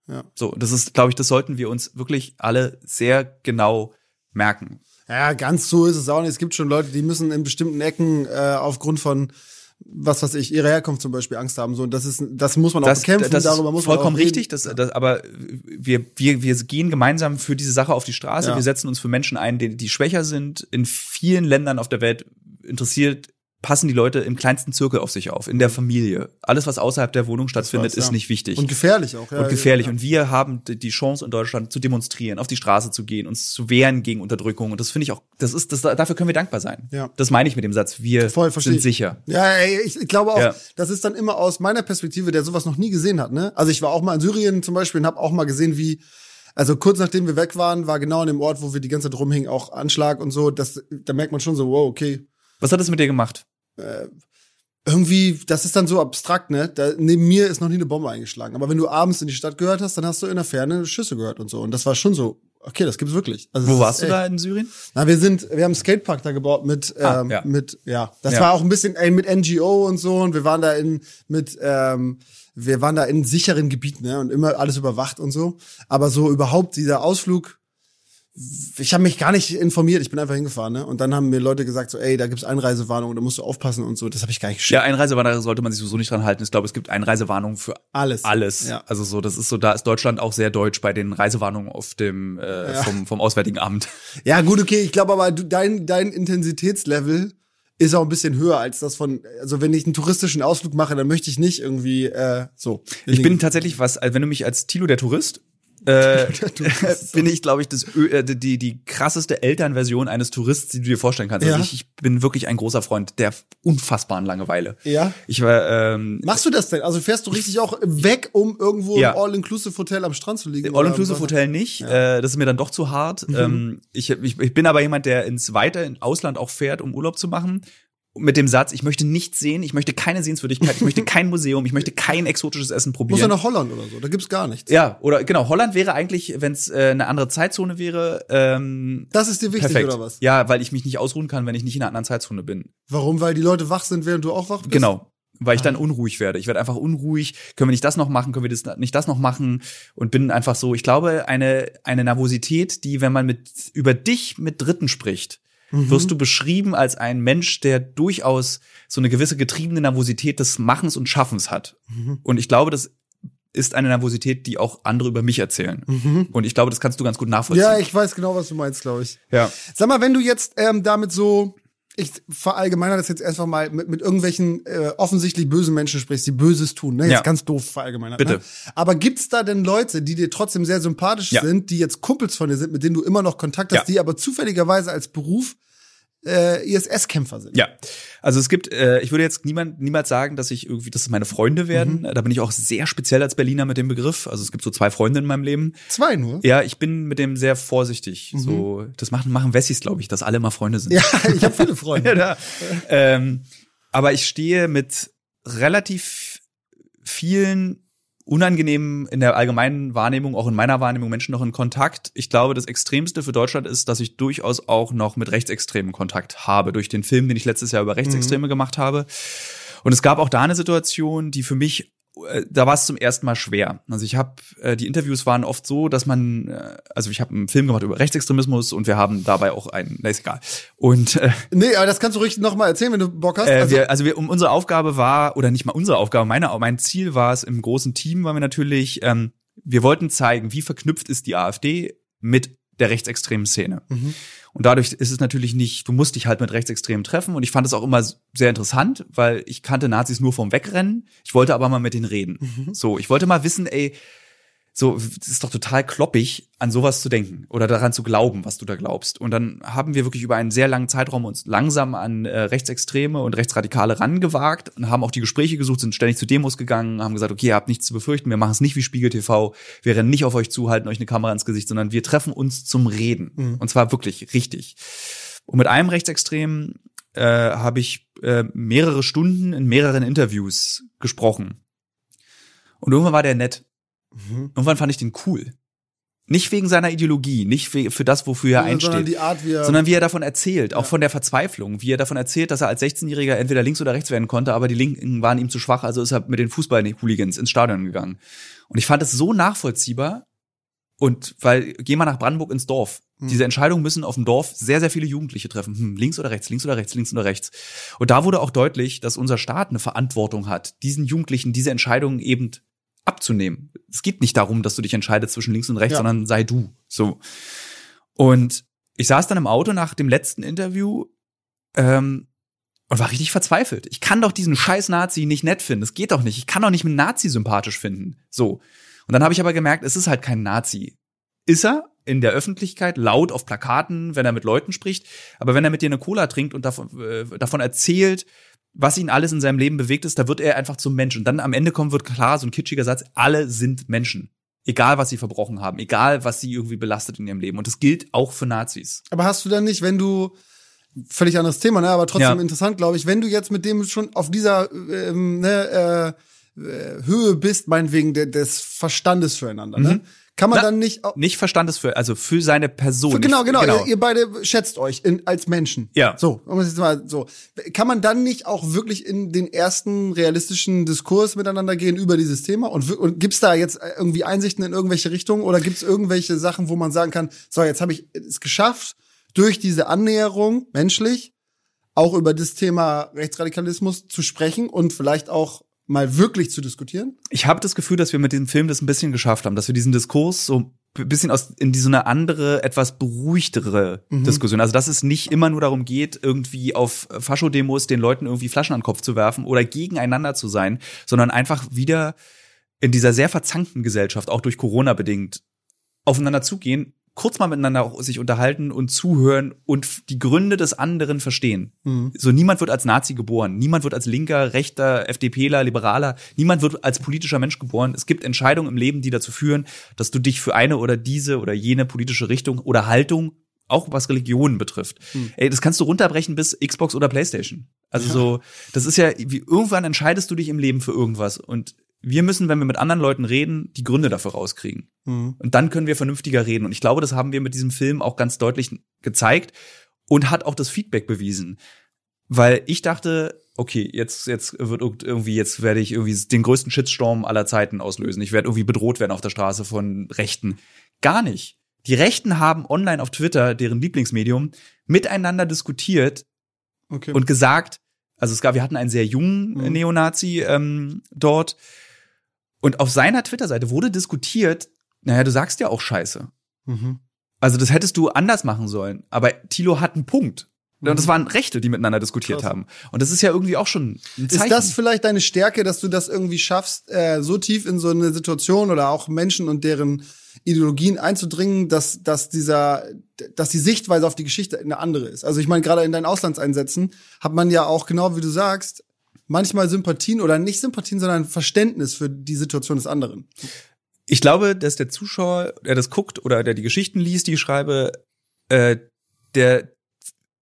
S2: Ja.
S1: So, das ist, glaube ich, das sollten wir uns wirklich alle sehr genau merken.
S2: Ja, ganz so ist es auch nicht. Es gibt schon Leute, die müssen in bestimmten Ecken äh, aufgrund von was weiß ich, ihre Herkunft zum Beispiel Angst haben. So, und das ist, das muss man auch
S1: Das,
S2: bekämpfen.
S1: das
S2: darüber
S1: ist
S2: muss man
S1: vollkommen
S2: auch reden.
S1: richtig, das, das, aber wir, wir, wir gehen gemeinsam für diese Sache auf die Straße.
S2: Ja.
S1: Wir setzen uns für Menschen ein, die, die schwächer sind. In vielen Ländern auf der Welt interessiert passen die Leute im kleinsten Zirkel auf sich auf, in der Familie. Alles, was außerhalb der Wohnung stattfindet,
S2: weiß, ja.
S1: ist nicht wichtig.
S2: Und gefährlich auch. Ja,
S1: und gefährlich.
S2: Ja.
S1: Und wir haben die Chance in Deutschland zu demonstrieren, auf die Straße zu gehen, uns zu wehren gegen Unterdrückung. Und das finde ich auch, das ist, das, dafür können wir dankbar sein.
S2: Ja.
S1: Das meine ich mit dem Satz. Wir
S2: Voll,
S1: sind
S2: ich.
S1: sicher.
S2: Ja, ey, ich, ich glaube auch, das ist dann immer aus meiner Perspektive, der sowas noch nie gesehen hat. Ne? Also ich war auch mal in Syrien zum Beispiel und habe auch mal gesehen, wie, also kurz nachdem wir weg waren, war genau an dem Ort, wo wir die ganze Zeit rumhingen, auch Anschlag und so. Das, da merkt man schon so, wow, okay.
S1: Was hat das mit dir gemacht?
S2: Irgendwie, das ist dann so abstrakt, ne? Da, neben mir ist noch nie eine Bombe eingeschlagen. Aber wenn du abends in die Stadt gehört hast, dann hast du in der Ferne Schüsse gehört und so. Und das war schon so, okay, das gibt's wirklich. Also
S1: Wo warst
S2: ist
S1: du da in Syrien?
S2: Na, wir sind, wir haben einen Skatepark da gebaut mit,
S1: Ah,
S2: ähm,
S1: ja.
S2: mit, ja, das
S1: Ja.
S2: war auch ein bisschen ey, mit NGO und so und wir waren da in, mit, ähm, wir waren da in sicheren Gebieten, ne, und immer alles überwacht und so. Aber so überhaupt dieser Ausflug, ich habe mich gar nicht informiert, ich bin einfach hingefahren, ne, und dann haben mir Leute gesagt so, ey, da gibt's Einreisewarnungen, da musst du aufpassen und so. Das habe ich gar nicht geschickt.
S1: Ja, Einreisewarnung sollte man sich sowieso nicht dran halten. Ich glaube, es gibt Einreisewarnungen für
S2: Alles.
S1: alles.
S2: Ja.
S1: Also so, das ist so, da ist Deutschland auch sehr deutsch bei den Reisewarnungen auf dem äh,
S2: Ja.
S1: vom, vom Auswärtigen Amt. [laughs]
S2: Ja, gut, okay, ich glaube aber, du, dein, dein Intensitätslevel ist auch ein bisschen höher als das von, also wenn ich einen touristischen Ausflug mache, dann möchte ich nicht irgendwie äh, so.
S1: Ich bin tatsächlich was, also wenn du mich als Tilo der Tourist äh, [laughs] bin ich, glaube ich, das, äh, die, die krasseste Elternversion eines Tourists, die du dir vorstellen kannst.
S2: Ja.
S1: Also ich, ich bin wirklich ein großer Freund der unfassbaren Langeweile.
S2: Ja.
S1: Ich war ähm,
S2: Machst du das denn? Also fährst du richtig auch weg, um irgendwo
S1: Ja.
S2: im All-Inclusive-Hotel am Strand zu liegen?
S1: All-Inclusive
S2: oder?
S1: Hotel nicht. Äh, das ist mir dann doch zu hart.
S2: Mhm.
S1: Ähm, ich, ich, ich bin aber jemand, der ins weite in Ausland auch fährt, um Urlaub zu machen. Mit dem Satz, ich möchte nichts sehen, ich möchte keine Sehenswürdigkeit, ich möchte [laughs] kein Museum, ich möchte kein exotisches Essen
S2: Muss
S1: probieren.
S2: ja nach Holland oder so, da gibt's gar nichts.
S1: Ja, oder genau, Holland wäre eigentlich, wenn es äh, eine andere Zeitzone wäre, ähm,
S2: Das ist dir wichtig,
S1: perfekt.
S2: oder was?
S1: Ja, weil ich mich nicht ausruhen kann, wenn ich nicht in einer anderen Zeitzone bin.
S2: Warum? Weil die Leute wach sind, während du auch wach bist?
S1: Genau. Weil ich
S2: Ah.
S1: dann unruhig werde. Ich werde einfach unruhig. Können wir nicht das noch machen? Können wir das nicht das noch machen? Und bin einfach so, ich glaube, eine, eine Nervosität, die, wenn man mit, über dich mit Dritten spricht,
S2: Mhm.
S1: wirst du beschrieben als ein Mensch, der durchaus so eine gewisse getriebene Nervosität des Machens und Schaffens hat.
S2: Mhm.
S1: Und ich glaube, das ist eine Nervosität, die auch andere über mich erzählen. Und ich glaube, das kannst du ganz gut nachvollziehen.
S2: Mhm. Ja, ich weiß genau, was du meinst, glaube ich.
S1: ja.
S2: Sag mal, wenn du jetzt ähm, damit so, ich verallgemeiner das jetzt einfach mal mit, mit irgendwelchen äh, offensichtlich bösen Menschen sprichst, die Böses tun, ne? Jetzt
S1: Ja.
S2: ganz doof verallgemeinert.
S1: Bitte.
S2: Ne? Aber gibt's da denn Leute, die dir trotzdem sehr sympathisch
S1: Ja.
S2: sind, die jetzt Kumpels von dir sind, mit denen du immer noch Kontakt hast,
S1: Ja.
S2: die aber zufälligerweise als Beruf äh, ISS-Kämpfer sind?
S1: Ja, also es gibt, äh, ich würde jetzt niemand, niemals sagen, dass ich irgendwie, dass es meine Freunde werden. Da bin ich auch sehr speziell als Berliner mit dem Begriff. Also es gibt so zwei Freunde in meinem Leben.
S2: Zwei nur?
S1: Ja, ich bin mit dem sehr vorsichtig. So, das machen, machen Wessis, glaube ich, dass alle immer Freunde sind.
S2: Ja, ich habe viele Freunde. [laughs]
S1: Ja, da. ähm, aber ich stehe mit relativ vielen unangenehmen in der allgemeinen Wahrnehmung, auch in meiner Wahrnehmung Menschen noch in Kontakt. Ich glaube, das Extremste für Deutschland ist, dass ich durchaus auch noch mit Rechtsextremen Kontakt habe, durch den Film, den ich letztes Jahr über Rechtsextreme gemacht habe. Und es gab auch da eine Situation, die für mich, da war es zum ersten Mal schwer. Also ich habe, äh, die Interviews waren oft so, dass man, äh, also ich habe einen Film gemacht über Rechtsextremismus und wir haben dabei auch einen, na ist egal. Und äh,
S2: Nee, aber das kannst du richtig noch mal erzählen, wenn du Bock hast.
S1: äh,
S2: also,
S1: wir, also wir, um unsere Aufgabe war, oder nicht mal unsere Aufgabe, meine, mein Ziel war es im großen Team, waren wir natürlich, ähm, wir wollten zeigen, wie verknüpft ist die AfD mit der rechtsextremen Szene.
S2: Mhm.
S1: Und dadurch ist es natürlich nicht, du musst dich halt mit Rechtsextremen treffen. Und ich fand es auch immer sehr interessant, weil ich kannte Nazis nur vom Wegrennen. Ich wollte aber mal mit denen reden.
S2: Mhm.
S1: So, ich wollte mal wissen, ey, so, das ist doch total kloppig, an sowas zu denken oder daran zu glauben, was du da glaubst. Und dann haben wir wirklich über einen sehr langen Zeitraum uns langsam an äh, Rechtsextreme und Rechtsradikale rangewagt und haben auch die Gespräche gesucht, sind ständig zu Demos gegangen, haben gesagt, okay, ihr habt nichts zu befürchten, wir machen es nicht wie Spiegel TV, wir rennen nicht auf euch zu, halten euch eine Kamera ins Gesicht, sondern wir treffen uns zum Reden. Und zwar wirklich richtig. Und mit einem Rechtsextremen äh, habe ich äh, mehrere Stunden in mehreren Interviews gesprochen. Und irgendwann war der nett.
S2: Mhm.
S1: Irgendwann fand ich den cool. Nicht wegen seiner Ideologie, nicht für, das, wofür er
S2: sondern
S1: einsteht,
S2: die Art, wie er
S1: sondern wie er davon erzählt, auch
S2: Ja.
S1: von der Verzweiflung, wie er davon erzählt, dass er als 16-Jähriger entweder links oder rechts werden konnte, aber die Linken waren ihm zu schwach, also ist er mit den Fußball-Hooligans ins Stadion gegangen. Und ich fand es so nachvollziehbar. Und weil, geh mal nach Brandenburg ins Dorf. Diese Entscheidungen müssen auf dem Dorf sehr, sehr viele Jugendliche treffen. Hm, links oder rechts, links oder rechts, links oder rechts. Und da wurde auch deutlich, dass unser Staat eine Verantwortung hat, diesen Jugendlichen diese Entscheidungen eben abzunehmen. Es geht nicht darum, dass du dich entscheidest zwischen links und rechts,
S2: Ja.
S1: sondern sei du. So. Und ich saß dann im Auto nach dem letzten Interview ähm, und war richtig verzweifelt. Ich kann doch diesen scheiß Nazi nicht nett finden. Das geht doch nicht. Ich kann doch nicht einen Nazi sympathisch finden. So. Und dann habe ich aber gemerkt, es ist halt kein Nazi. Ist er in der Öffentlichkeit laut auf Plakaten, wenn er mit Leuten spricht, aber wenn er mit dir eine Cola trinkt und davon, äh, davon erzählt, was ihn alles in seinem Leben bewegt ist, da wird er einfach zum Mensch. Und dann am Ende kommt, wird klar, so ein kitschiger Satz, alle sind Menschen. Egal, was sie verbrochen haben, egal, was sie irgendwie belastet in ihrem Leben. Und das gilt auch für Nazis.
S2: Aber hast du dann nicht, wenn du völlig anderes Thema, ne, aber trotzdem
S1: Ja.
S2: interessant, glaube ich, wenn du jetzt mit dem schon auf dieser ähm, ne, äh, äh, Höhe bist, meinetwegen de, des Verstandes füreinander, ne? Kann man.
S1: Na,
S2: dann nicht auch,
S1: Nicht Verstandesfür, also für seine Person.
S2: Für, genau,
S1: nicht,
S2: genau, Ihr, ihr beide schätzt euch in, als Menschen.
S1: Ja.
S2: So, um es jetzt mal so. Kann man dann nicht auch wirklich in den ersten realistischen Diskurs miteinander gehen über dieses Thema? Und, und gibt's da jetzt irgendwie Einsichten in irgendwelche Richtungen oder gibt's irgendwelche Sachen, wo man sagen kann, so, jetzt habe ich es geschafft, durch diese Annäherung menschlich auch über das Thema Rechtsradikalismus zu sprechen und vielleicht auch mal wirklich zu diskutieren?
S1: ich habe das Gefühl, dass wir mit dem Film das ein bisschen geschafft haben, dass wir diesen Diskurs so ein bisschen aus in die so eine andere, etwas beruhigtere Diskussion. Also dass es nicht immer nur darum geht, irgendwie auf Faschodemos den Leuten irgendwie Flaschen an den Kopf zu werfen oder gegeneinander zu sein, sondern einfach wieder in dieser sehr verzankten Gesellschaft, auch durch Corona bedingt, aufeinander zugehen, kurz mal miteinander auch sich unterhalten und zuhören und die Gründe des anderen verstehen. So niemand wird als Nazi geboren, niemand wird als linker, rechter, FDPler, Liberaler, niemand wird als politischer Mensch geboren. Es gibt Entscheidungen im Leben, die dazu führen, dass du dich für eine oder diese oder jene politische Richtung oder Haltung auch was Religionen betrifft. Ey, das kannst du runterbrechen bis Xbox oder Playstation. Also so, das ist ja, wie, irgendwann entscheidest du dich im Leben für irgendwas und wir müssen, wenn wir mit anderen Leuten reden, die Gründe dafür rauskriegen. Und dann können wir vernünftiger reden. Und ich glaube, das haben wir mit diesem Film auch ganz deutlich gezeigt und hat auch das Feedback bewiesen. Weil ich dachte, okay, jetzt, jetzt wird irg- irgendwie, jetzt werde ich irgendwie den größten Shitstorm aller Zeiten auslösen. Ich werde irgendwie bedroht werden auf der Straße von Rechten. Gar nicht. Die Rechten haben online auf Twitter, deren Lieblingsmedium, miteinander diskutiert
S2: Okay.
S1: und gesagt, also es gab, wir hatten einen sehr jungen
S2: Mhm.
S1: Neonazi ähm, dort und auf seiner Twitter-Seite wurde diskutiert, naja, du sagst ja auch Scheiße.
S2: mhm.
S1: Also das hättest du anders machen sollen. Aber Tilo hat einen Punkt. Und das waren Rechte, die miteinander diskutiert
S2: Mhm. Krass.
S1: haben. Und das ist ja irgendwie auch schon ein Zeichen.
S2: Ist das vielleicht deine Stärke, dass du das irgendwie schaffst, äh, so tief in so eine Situation oder auch Menschen und deren Ideologien einzudringen, dass, dass dieser, dass die Sichtweise auf die Geschichte eine andere ist? Also ich meine, gerade in deinen Auslandseinsätzen hat man ja auch genau wie du sagst, manchmal Sympathien oder nicht Sympathien, sondern Verständnis für die Situation des anderen.
S1: ich glaube, dass der Zuschauer, der das guckt oder der die Geschichten liest, die ich schreibe, äh, der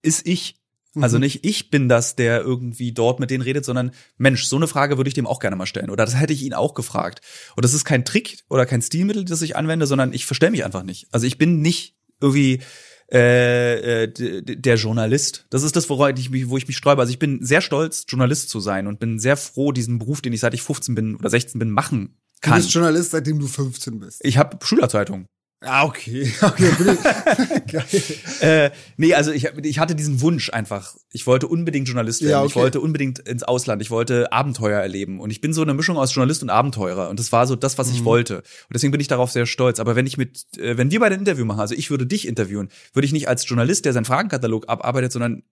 S1: ist ich. Also
S2: Mhm.
S1: nicht ich bin das, der irgendwie dort mit denen redet, sondern Mensch, so eine Frage würde ich dem auch gerne mal stellen. Oder das hätte ich ihn auch gefragt. Und das ist kein Trick oder kein Stilmittel, das ich anwende, sondern ich verstelle mich einfach nicht. Also ich bin nicht irgendwie äh, äh, der Journalist. Das ist das, woran ich mich, wo ich mich sträube. Also ich bin sehr stolz, Journalist zu sein und bin sehr froh, diesen Beruf, den ich seit ich 15 bin oder 16 bin, machen
S2: Du
S1: kann.
S2: bist Journalist, seitdem du 15 bist.
S1: Ich habe Schülerzeitung.
S2: Ah, okay. [laughs] okay [laughs] ich.
S1: Äh, nee, also ich, ich hatte diesen Wunsch einfach. Ich wollte unbedingt Journalist werden.
S2: Ja,
S1: Ich
S2: okay.
S1: wollte unbedingt ins Ausland. Ich wollte Abenteuer erleben. Und ich bin so eine Mischung aus Journalist und Abenteurer. Und das war so das, was
S2: Mhm.
S1: ich wollte. Und deswegen bin ich darauf sehr stolz. Aber wenn ich mit, äh, wenn wir beide ein Interview machen, also ich würde dich interviewen, würde ich nicht als Journalist, der seinen Fragenkatalog abarbeitet, sondern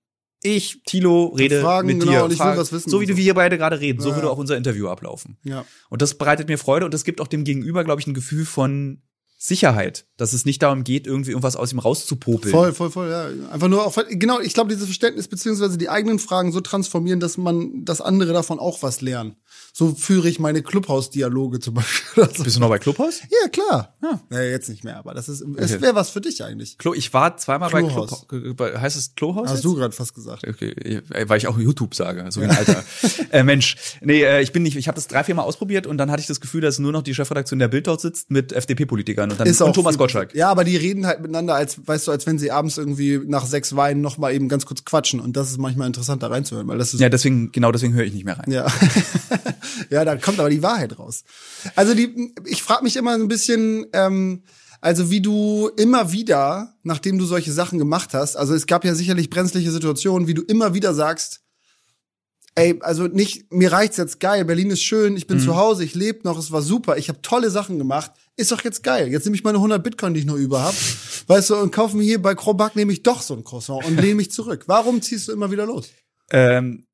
S1: ich, Tilo, rede
S2: Fragen,
S1: mit
S2: genau,
S1: dir.
S2: und ich will was wissen
S1: So wie
S2: so.
S1: wir hier beide gerade reden. So
S2: Ja,
S1: würde
S2: ja.
S1: auch unser Interview ablaufen.
S2: Ja.
S1: Und das bereitet mir Freude und das gibt auch dem Gegenüber, glaube ich, ein Gefühl von Sicherheit, dass es nicht darum geht, irgendwie irgendwas aus ihm rauszupopeln.
S2: Voll, voll, voll, ja. Einfach nur auch, genau, ich glaube, dieses Verständnis beziehungsweise die eigenen Fragen so transformieren, dass man, dass andere davon auch was lernen. So führe ich meine Clubhouse-Dialoge zum Beispiel. [laughs] Also,
S1: Bist du noch bei Clubhaus?
S2: ja, klar.
S1: Ja.
S2: Ja, jetzt nicht mehr, aber das ist, es wäre was für dich eigentlich.
S1: Klo, ich war zweimal bei
S2: Klohaus.
S1: Bei, heißt es Klohaus?
S2: Hast
S1: jetzt?
S2: du gerade fast gesagt.
S1: Okay, weil ich auch YouTube sage, so wie ein Alter. [laughs] äh, Mensch, nee, äh, ich bin nicht, ich habe das drei, vier Mal ausprobiert und dann hatte ich das Gefühl, dass nur noch die Chefredaktion der Bild dort sitzt mit FDP-Politikern und dann und Thomas Gottschalk.
S2: Ja, aber die reden halt miteinander, als, weißt du, als wenn sie abends irgendwie nach sechs Weinen noch mal eben ganz kurz quatschen. Und das ist manchmal interessant, da reinzuhören, weil das ist
S1: Ja, deswegen, genau deswegen höre ich nicht mehr rein.
S2: Ja. [laughs] ja, da kommt aber die Wahrheit raus. Also die, ich frage mich immer so ein bisschen, ähm, Also wie du immer wieder, nachdem du solche Sachen gemacht hast, also es gab ja sicherlich brenzliche Situationen, wie du immer wieder sagst, ey, also nicht, mir reicht's jetzt geil, Berlin ist schön, ich bin
S1: Mhm.
S2: zu Hause, ich lebe noch, es war super, ich habe tolle Sachen gemacht, ist doch jetzt geil. Jetzt nehme ich meine 100 Bitcoin, die ich nur über hab, [laughs] weißt du, und kaufe mir hier bei Krobak nehme ich doch so ein Croissant und lehne mich zurück. Warum ziehst du immer wieder los?
S1: Ähm,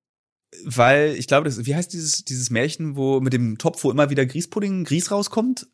S1: weil ich glaube, das, wie heißt dieses, dieses Märchen, wo mit dem Topf, wo immer wieder Grießpudding, Grieß rauskommt?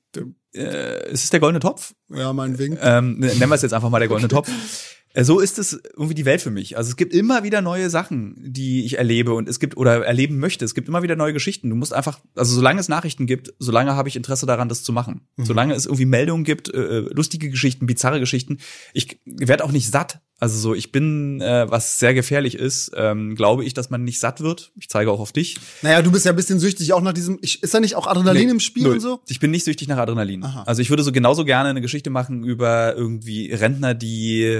S1: Äh, ist es der goldene Topf?
S2: Ja, meinetwegen.
S1: Ähm, nennen wir es jetzt einfach mal der goldene Topf. [laughs] Äh, So ist es irgendwie die Welt für mich. Also es gibt immer wieder neue Sachen, die ich erlebe und es gibt oder erleben möchte. Es gibt immer wieder neue Geschichten. Du musst einfach, also solange es Nachrichten gibt, solange habe ich Interesse daran, das zu machen. Solange es irgendwie Meldungen gibt, äh, lustige Geschichten, bizarre Geschichten. Ich werde auch nicht satt. Also so, ich bin, äh, was sehr gefährlich ist, ähm, glaube ich, dass man nicht satt wird. Ich zeige auch auf dich.
S2: Naja, du bist ja ein bisschen süchtig auch nach diesem, ich, ist da nicht auch Adrenalin
S1: Nee,
S2: im Spiel
S1: null.
S2: und so?
S1: Ich bin nicht süchtig nach Adrenalin.
S2: Aha.
S1: Also ich würde so genauso gerne eine Geschichte machen über irgendwie Rentner, die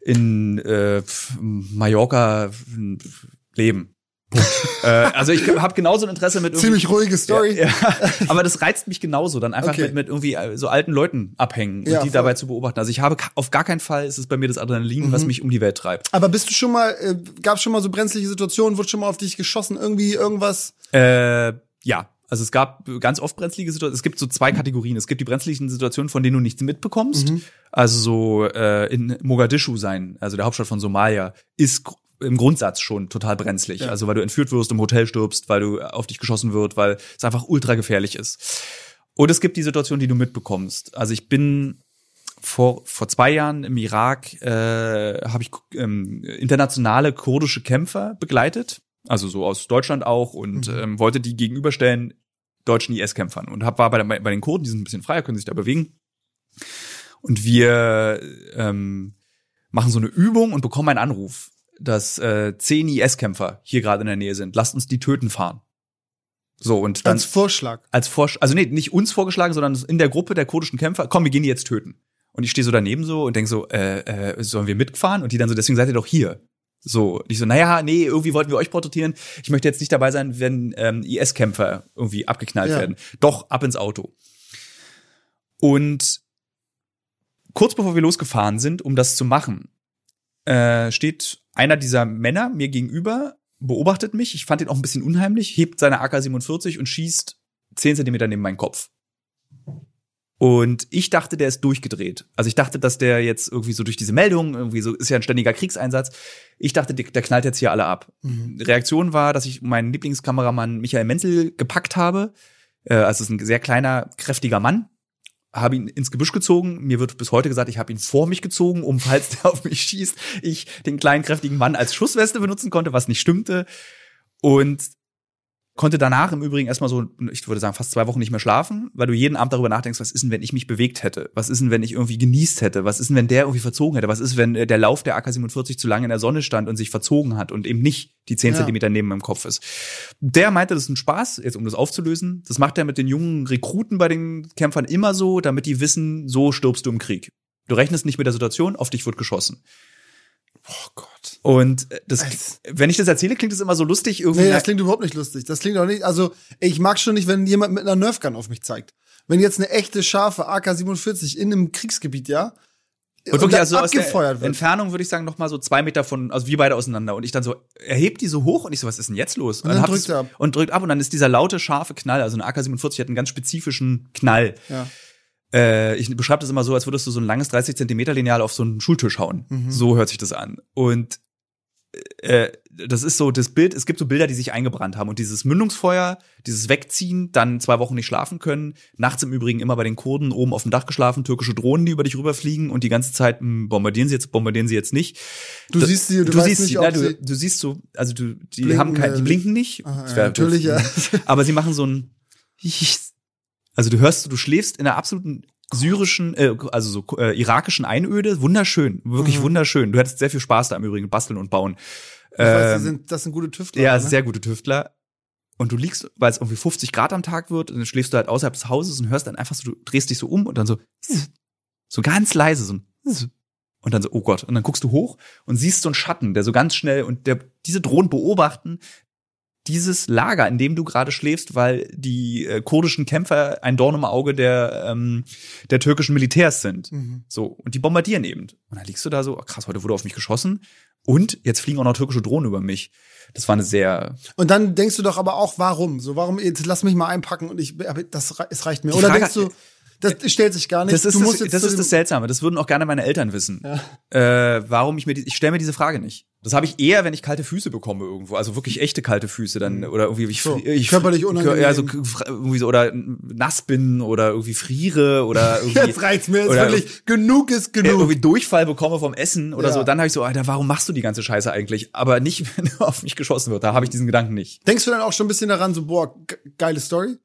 S1: in äh, Mallorca leben. Äh, also ich habe genauso ein Interesse mit irgendwie-
S2: Ziemlich ruhige Story.
S1: Ja, ja, aber das reizt mich genauso, dann einfach
S2: Okay.
S1: mit, mit irgendwie äh, so alten Leuten abhängen und
S2: Ja,
S1: die
S2: voll.
S1: dabei zu beobachten. Also ich habe auf gar keinen Fall ist es bei mir das Adrenalin,
S2: Mhm.
S1: was mich um die Welt treibt.
S2: Aber bist du schon mal, äh, gab schon mal so brenzliche Situationen, wurde schon mal auf dich geschossen, irgendwie irgendwas?
S1: Äh, ja. Also es gab ganz oft brenzlige Situationen. Es gibt so zwei Kategorien. Es gibt die brenzlichen Situationen, von denen du nichts mitbekommst. Also so äh, in Mogadischu sein, also der Hauptstadt von Somalia, ist im Grundsatz schon total brenzlig.
S2: Ja.
S1: Also weil du entführt wirst, im Hotel stirbst, weil du auf dich geschossen wird, weil es einfach ultra gefährlich ist. Und es gibt die Situation, die du mitbekommst. Also ich bin vor, vor zwei Jahren im Irak äh, habe ich ähm, internationale kurdische Kämpfer begleitet, also so aus Deutschland auch und ähm, wollte die gegenüberstellen deutschen IS-Kämpfern und hab, war bei, der, bei den Kurden, die sind ein bisschen freier, können sich da bewegen. Und wir ähm, machen so eine Übung und bekommen einen Anruf, dass äh, zehn IS-Kämpfer hier gerade in der Nähe sind. Lasst uns die töten fahren. So und dann
S2: Als Vorschlag.
S1: als Vorsch also nee, nicht uns vorgeschlagen, sondern in der Gruppe der kurdischen Kämpfer, komm, wir gehen die jetzt töten. Und ich stehe so daneben so und denk so, äh, äh, sollen wir mitfahren? Und die dann so, deswegen seid ihr doch hier. So, und ich so, naja, nee, irgendwie wollten wir euch porträtieren. Ich möchte jetzt nicht dabei sein, wenn ähm, IS-Kämpfer irgendwie abgeknallt
S2: Ja.
S1: werden. Doch, ab ins Auto. Und kurz bevor wir losgefahren sind, um das zu machen, äh, steht einer dieser Männer mir gegenüber, beobachtet mich, ich fand ihn auch ein bisschen unheimlich, hebt seine AK-47 und schießt 10 Zentimeter neben meinen Kopf. Und ich dachte, der ist durchgedreht. Also ich dachte, dass der jetzt irgendwie so durch diese Meldung, irgendwie so, ist ja ein ständiger Kriegseinsatz. Ich dachte, der, der knallt jetzt hier alle ab. Die Reaktion war, dass ich meinen Lieblingskameramann Michael Menzel gepackt habe. Äh, also es ist ein sehr kleiner, kräftiger Mann. Habe ihn ins Gebüsch gezogen. Mir wird bis heute gesagt, ich habe ihn vor mich gezogen, um, falls der [laughs] auf mich schießt, ich den kleinen, kräftigen Mann als Schussweste benutzen konnte, was nicht stimmte. Und konnte danach im Übrigen erstmal so, ich würde sagen, fast zwei Wochen nicht mehr schlafen, weil du jeden Abend darüber nachdenkst, was ist denn, wenn ich mich bewegt hätte? Was ist denn, wenn ich irgendwie genießt hätte? Was ist denn, wenn der irgendwie verzogen hätte? Was ist, wenn äh, der Lauf der AK-47 zu lange in der Sonne stand und sich verzogen hat und eben nicht die 10
S2: Ja.
S1: Zentimeter neben meinem Kopf ist? Der meinte, das ist ein Spaß, jetzt um das aufzulösen. Das macht er mit den jungen Rekruten bei den Kämpfern immer so, damit die wissen, so stirbst du im Krieg. Du rechnest nicht mit der Situation, auf dich wird geschossen.
S2: Oh Gott.
S1: Und äh, das,
S2: Es-
S1: wenn ich das erzähle, klingt es immer so lustig irgendwie.
S2: Nee, das klingt überhaupt nicht lustig. Das klingt auch nicht, also ich mag schon nicht, wenn jemand mit einer Nerfgun auf mich zeigt. Wenn jetzt eine echte, scharfe AK-47 in einem Kriegsgebiet, ja,
S1: Und wirklich,
S2: dann
S1: also aus der
S2: abgefeuert wird.
S1: Entfernung würde ich sagen, noch mal so zwei Meter von, also wir beide auseinander. Und ich dann so, er hebt die so hoch und ich so, was ist denn jetzt los?
S2: Und dann
S1: hab
S2: drückt
S1: es-
S2: er ab.
S1: Und drückt ab und dann ist dieser laute, scharfe Knall, also eine AK-47 hat einen ganz spezifischen Knall.
S2: Ja.
S1: Äh, ich beschreibe das immer so, als würdest du so ein langes 30 Zentimeter Lineal auf so einen Schultisch hauen.
S2: Mhm.
S1: So hört sich das an. Und äh, das ist so das Bild, es gibt so Bilder, die sich eingebrannt haben und dieses Mündungsfeuer, dieses Wegziehen, dann zwei Wochen nicht schlafen können, nachts im Übrigen immer bei den Kurden oben auf dem Dach geschlafen, türkische Drohnen, die über dich rüberfliegen und die ganze Zeit mh, bombardieren sie jetzt, bombardieren sie jetzt nicht.
S2: Du
S1: Da-
S2: siehst sie, du,
S1: Du, siehst
S2: nicht,
S1: sie, na, du,
S2: sie.
S1: du siehst so, also du, die
S2: Blinken,
S1: haben kein, die blinken nicht.
S2: Aha,
S1: Das
S2: ja, natürlich, [laughs] ja.
S1: Aber sie machen so ein, also du hörst, du schläfst in einer absoluten syrischen, äh, also so äh, irakischen Einöde, wunderschön, wirklich
S2: Mhm.
S1: wunderschön. Du hättest sehr viel Spaß da im Übrigen, basteln und bauen.
S2: Ich weiß, die
S1: Ähm,
S2: sind, das sind gute Tüftler.
S1: ja,
S2: ne?
S1: sehr gute Tüftler. Und du liegst, weil es irgendwie 50 Grad am Tag wird, und dann schläfst du halt außerhalb des Hauses und hörst dann einfach so, du drehst dich so um und dann so, so ganz leise, so ein, und dann so, oh Gott. Und dann guckst du hoch und siehst so einen Schatten, der so ganz schnell und der, diese Drohnen beobachten, dieses Lager, in dem du gerade schläfst, weil die äh, kurdischen Kämpfer ein Dorn im Auge der, ähm, der türkischen Militärs sind.
S2: Mhm.
S1: So, und die bombardieren eben. Und dann liegst du da so, oh, krass, heute wurde auf mich geschossen. Und jetzt fliegen auch noch türkische Drohnen über mich. Das war eine sehr.
S2: Und dann denkst du doch aber auch, warum? So, warum, jetzt lass mich mal einpacken und ich, aber das, es reicht mir. Oder
S1: Frage-
S2: denkst du, das stellt sich gar nicht.
S1: Das ist, das, das, ist das Seltsame. Das würden auch gerne meine Eltern wissen. Äh, warum ich mir die, ich stelle mir diese Frage nicht. Das habe ich eher, wenn ich kalte Füße bekomme irgendwo, also wirklich echte kalte Füße dann oder irgendwie ich,
S2: So,
S1: ich
S2: körperlich unangenehm.
S1: Ja, so k- irgendwie so oder nass bin oder irgendwie friere oder [laughs] irgendwie
S2: Jetzt reicht's mir, jetzt wirklich. Genug ist
S1: äh,
S2: genug.
S1: irgendwie Durchfall bekomme vom Essen oder
S2: Ja.
S1: so, dann habe ich so, Alter, warum machst du die ganze Scheiße eigentlich? Aber nicht, [laughs] wenn auf mich geschossen wird. Da habe ich diesen Gedanken nicht.
S2: Denkst du dann auch schon ein bisschen daran, so, boah, ge- geile Story?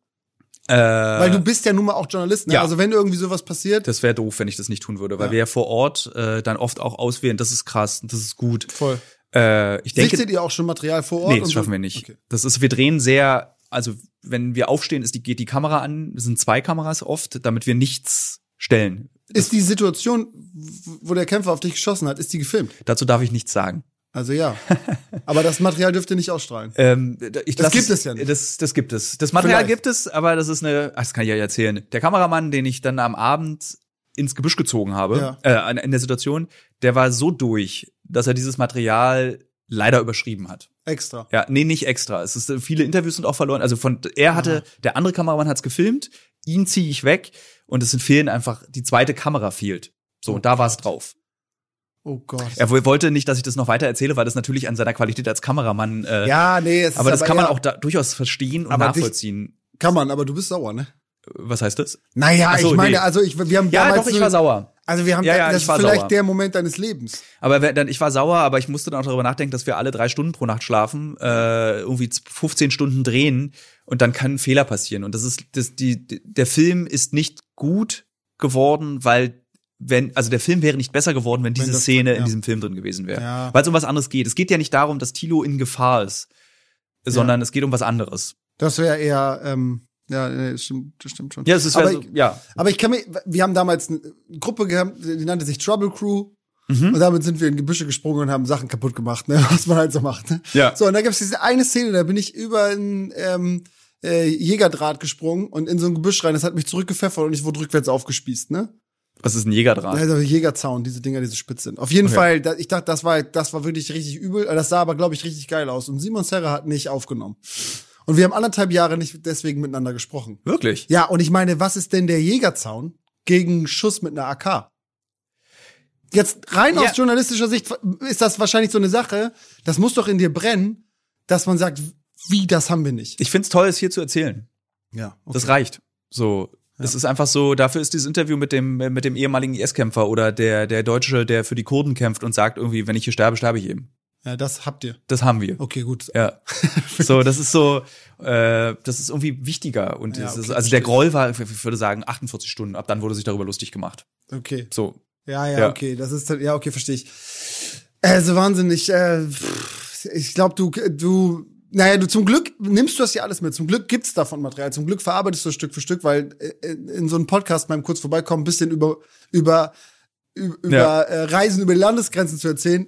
S1: Äh,
S2: Weil du bist ja nun mal auch Journalist, ne?
S1: ja.
S2: Also wenn irgendwie sowas passiert.
S1: das wäre doof, wenn ich das nicht tun würde, weil
S2: Ja.
S1: wir ja vor Ort äh, dann oft auch auswählen, das ist krass, das ist gut.
S2: Voll.
S1: Äh, ich denke,
S2: Sichtet ihr auch schon Material vor Ort?
S1: Nee, das schaffen wir nicht.
S2: Okay.
S1: Das ist, wir drehen sehr, also wenn wir aufstehen, ist die, geht die Kamera an, es sind zwei Kameras oft, damit wir nichts stellen.
S2: Ist die Situation, wo der Kämpfer auf dich geschossen hat, ist die gefilmt?
S1: Dazu darf ich nichts sagen.
S2: Also ja. aber das Material dürft ihr nicht ausstrahlen. [laughs]
S1: Ähm, ich
S2: Das
S1: lass
S2: gibt es ja nicht.
S1: Das, das gibt es. Das Material
S2: Vielleicht.
S1: gibt es, aber das ist eine, ach, das kann ich ja erzählen. Der Kameramann, den ich dann am Abend ins Gebüsch gezogen habe,
S2: Ja.
S1: äh, in der Situation, der war so durch, dass er dieses Material leider überschrieben hat.
S2: Extra.
S1: Ja, nee, nicht extra. Es ist viele Interviews sind auch verloren. Also von er hatte, der andere Kameramann hat's gefilmt, ihn ziehe ich weg und es sind fehlen einfach die zweite Kamera fehlt. So
S2: Oh
S1: und da war's drauf.
S2: Oh Gott.
S1: Er wo- wollte nicht, dass ich das noch weiter erzähle, weil das natürlich an seiner Qualität als Kameramann. Äh,
S2: ja, nee, es
S1: aber
S2: ist
S1: das kann man auch da durchaus verstehen und
S2: Aber
S1: nachvollziehen.
S2: Kann man, aber du bist sauer, ne?
S1: Was heißt das?
S2: Naja,
S1: so,
S2: ich meine,
S1: nee.
S2: also ich, wir haben
S1: Ja,
S2: damals
S1: doch, ich war sauer.
S2: Also wir haben,
S1: Ja, ja,
S2: das ist vielleicht
S1: sauer.
S2: der Moment deines Lebens.
S1: Aber wer- dann, ich war sauer, aber ich musste dann auch darüber nachdenken, dass wir alle drei Stunden pro Nacht schlafen, äh, irgendwie 15 Stunden drehen und dann kann ein Fehler passieren. Und das ist, das, die, der Film ist nicht gut geworden, weil wenn, also der Film wäre nicht besser geworden, wenn diese
S2: das-
S1: Szene
S2: ja.
S1: in diesem Film drin gewesen wäre.
S2: Ja.
S1: Weil es um was anderes geht. Es geht ja nicht darum, dass Tilo in Gefahr ist, sondern es geht um was anderes.
S2: Das wäre eher, ähm, ja, nee, das stimmt, das stimmt schon.
S1: Ja, es ist
S2: aber,
S1: so,
S2: ich,
S1: ja.
S2: aber ich kann mir, wir haben damals eine Gruppe gehabt, die nannte sich Trouble Crew.
S1: Mhm.
S2: Und damit sind wir in Gebüsche gesprungen und haben Sachen kaputt gemacht, ne? [laughs] was man halt so macht. Ne?
S1: Ja.
S2: So, und da gibt's diese eine Szene, da bin ich über ein ähm, äh, Jägerdraht gesprungen und in so ein Gebüsch rein. Das hat mich zurückgepfeffert und ich wurde rückwärts aufgespießt, ne?
S1: Was ist ein Jägerdraht?
S2: Also Jägerzaun, diese Dinger, die so spitz sind. Auf jeden
S1: Okay.
S2: Fall, da, ich dachte, das war, das war wirklich richtig übel. Das sah aber, glaube ich, richtig geil aus. Und Simon Serra hat nicht aufgenommen. Und wir haben anderthalb Jahre nicht deswegen miteinander gesprochen.
S1: Wirklich?
S2: Ja, und ich meine, was ist denn der Jägerzaun gegen Schuss mit einer AK? Jetzt rein
S1: Ja.
S2: aus journalistischer Sicht ist das wahrscheinlich so eine Sache, das muss doch in dir brennen, dass man sagt, wie, das haben wir nicht.
S1: Ich find's toll, es hier zu erzählen.
S2: Ja,
S1: Das reicht. So. Es ist einfach so, dafür ist dieses Interview mit dem, mit dem ehemaligen IS-Kämpfer oder der, der Deutsche, der für die Kurden kämpft und sagt irgendwie, wenn ich hier sterbe, sterbe ich eben.
S2: ja, das habt ihr.
S1: Das haben wir.
S2: Okay, gut.
S1: Ja. [laughs] so, das ist so, äh, das ist irgendwie wichtiger. Und
S2: Ja, okay,
S1: ist, also der. Groll war, ich würde sagen, 48 Stunden. Ab dann wurde sich darüber lustig gemacht.
S2: Okay.
S1: So.
S2: Ja, ja,
S1: Ja.
S2: okay, das ist ja okay, verstehe ich. Also wahnsinnig. Äh, ich glaube, du du naja, du zum Glück nimmst du das ja alles mit. Zum Glück gibt's davon Material. Zum Glück verarbeitest du es Stück für Stück, weil äh, in, in so einem Podcast beim kurz vorbeikommen ein bisschen über über über
S1: Ja.
S2: äh, Reisen über die Landesgrenzen zu erzählen,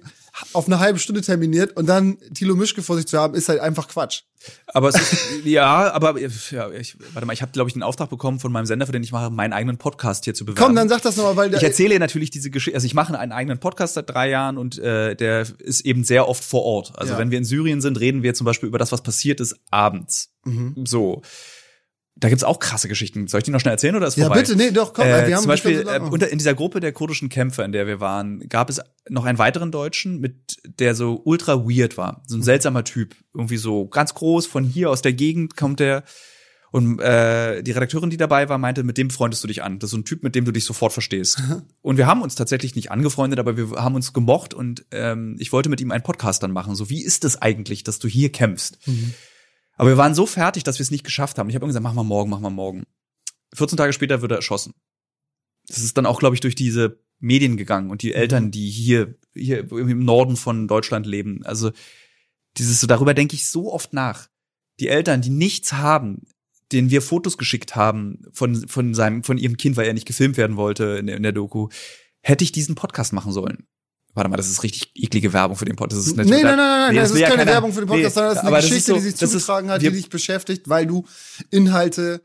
S2: auf eine halbe Stunde terminiert und dann Thilo Mischke vor sich zu haben, ist halt einfach Quatsch.
S1: Aber es ist, [laughs] ja, aber ja, ich, warte mal, ich habe, glaube ich, den Auftrag bekommen von meinem Sender, für den ich mache, meinen eigenen Podcast hier zu bewerben.
S2: Komm, dann sag das nochmal, weil der,
S1: Ich erzähle natürlich diese Geschichte, also ich mache einen eigenen Podcast seit drei Jahren und äh, der ist eben sehr oft vor Ort. Also
S2: Ja.
S1: wenn wir in Syrien sind, reden wir zum Beispiel über das, was passiert ist abends.
S2: Mhm.
S1: So. Da gibt's auch krasse Geschichten. Soll ich die noch schnell erzählen oder ist
S2: Ja,
S1: vorbei?
S2: bitte, nee, doch, komm,
S1: Äh,
S2: wir haben
S1: zum Beispiel
S2: so
S1: äh, unter, in dieser Gruppe der kurdischen Kämpfer, in der wir waren, gab es noch einen weiteren Deutschen, mit der so ultra weird war,
S2: Mhm.
S1: so ein seltsamer Typ, irgendwie so ganz groß. Von hier aus der Gegend kommt der und äh, die Redakteurin, die dabei war, meinte, mit dem freundest du dich an. Das ist so ein Typ, mit dem du dich sofort verstehst. und wir haben uns tatsächlich nicht angefreundet, aber wir haben uns gemocht und ähm, ich wollte mit ihm einen Podcast dann machen. So, wie ist es eigentlich, dass du hier kämpfst? Aber wir waren so fertig, dass wir es nicht geschafft haben. Ich habe gesagt, mach mal morgen, mach mal morgen. 14 Tage später wird er erschossen. Das ist dann auch, glaube ich, durch diese Medien gegangen und die Eltern, die hier, hier im Norden von Deutschland leben. Also dieses, so darüber denke ich so oft nach. Die Eltern, die nichts haben, denen wir Fotos geschickt haben von, von seinem, von ihrem Kind, weil er nicht gefilmt werden wollte in in der Doku, hätte ich diesen Podcast machen sollen. Warte mal, das ist richtig eklige Werbung für den Podcast. Das ist
S2: Nee, nein, nein, nein, nein,
S1: Nee,
S2: das
S1: will
S2: ist keine
S1: keiner-
S2: Werbung für den Podcast, sondern das ist eine
S1: das
S2: Geschichte,
S1: so-
S2: die sich
S1: das ist-
S2: zugetragen hat, die dich beschäftigt, weil du Inhalte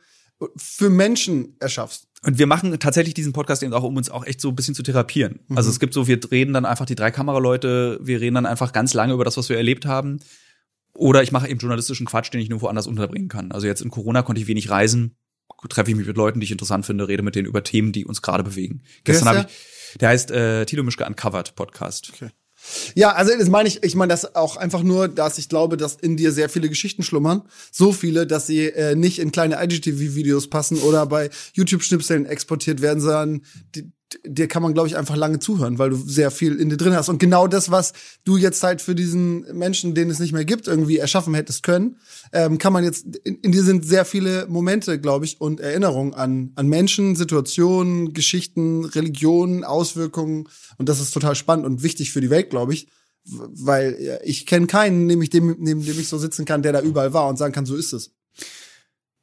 S2: für Menschen erschaffst.
S1: Und wir machen tatsächlich diesen Podcast eben auch, um uns auch echt so ein bisschen zu therapieren. Also es gibt so, wir reden dann einfach die drei Kameraleute, wir reden dann einfach ganz lange über das, was wir erlebt haben. Oder ich mache eben journalistischen Quatsch, den ich nur woanders unterbringen kann. Also jetzt in Corona konnte ich wenig reisen, treffe ich mich mit Leuten, die ich interessant finde, rede mit denen über Themen, die uns gerade bewegen. Gestern
S2: ist
S1: habe ich, der heißt äh, Tilo Mischke Uncovered Podcast.
S2: Ja, also das meine ich, ich meine das auch einfach nur, dass ich glaube, dass in dir sehr viele Geschichten schlummern. So viele, dass sie äh, nicht in kleine IGTV-Videos passen oder bei YouTube-Schnipseln exportiert werden, sondern die, dir kann man, glaube ich, einfach lange zuhören, weil du sehr viel in dir drin hast. Und genau das, was du jetzt halt für diesen Menschen, den es nicht mehr gibt, irgendwie erschaffen hättest können, ähm, kann man jetzt, in, in dir sind sehr viele Momente, glaube ich, und Erinnerungen an, an Menschen, Situationen, Geschichten, Religionen, Auswirkungen. Und das ist total spannend und wichtig für die Welt, glaube ich. Weil ich kenne keinen, neben, dem, neben dem ich so sitzen kann, der da überall war und sagen kann, so ist es.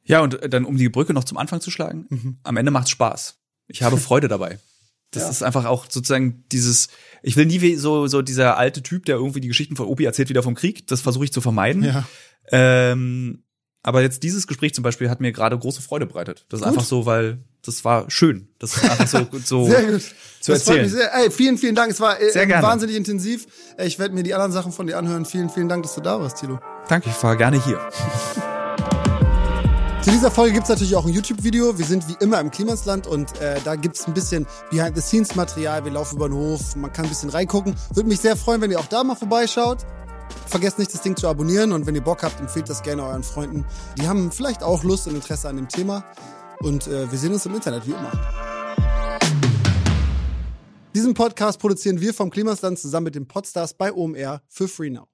S1: Ja, und äh, dann, um die Brücke noch zum Anfang zu schlagen, am Ende macht's Spaß. Ich habe [laughs] Freude dabei. Das
S2: Ja.
S1: ist einfach auch sozusagen dieses, ich will nie wie so, so dieser alte Typ, der irgendwie die Geschichten von Opi erzählt wieder vom Krieg. Das versuche ich zu vermeiden.
S2: Ja.
S1: Ähm, aber jetzt dieses Gespräch zum Beispiel hat mir gerade große Freude bereitet. Das ist
S2: Gut.
S1: einfach so, weil das war schön. Das ist einfach so, [laughs] so
S2: Sehr gut.
S1: zu
S2: das
S1: erzählen.
S2: sehr. Ey, vielen, vielen Dank. Es war äh,
S1: Sehr gerne.
S2: wahnsinnig intensiv. Äh, Ich werde mir die anderen Sachen von dir anhören. Vielen, vielen Dank, dass du da warst, Tilo.
S1: Danke, ich fahre gerne hier. [laughs]
S2: Zu dieser Folge gibt's natürlich auch ein YouTube-Video. Wir sind wie immer im Klimasland und äh, da gibt's ein bisschen Behind-the-Scenes-Material. Wir laufen über den Hof, man kann ein bisschen reingucken. Würde mich sehr freuen, wenn ihr auch da mal vorbeischaut. Vergesst nicht, das Ding zu abonnieren und wenn ihr Bock habt, empfehlt das gerne euren Freunden. Die haben vielleicht auch Lust und Interesse an dem Thema. Und äh, wir sehen uns im Internet, wie immer. Diesen Podcast produzieren wir vom Klimasland zusammen mit den Podstars bei OMR für Free Now.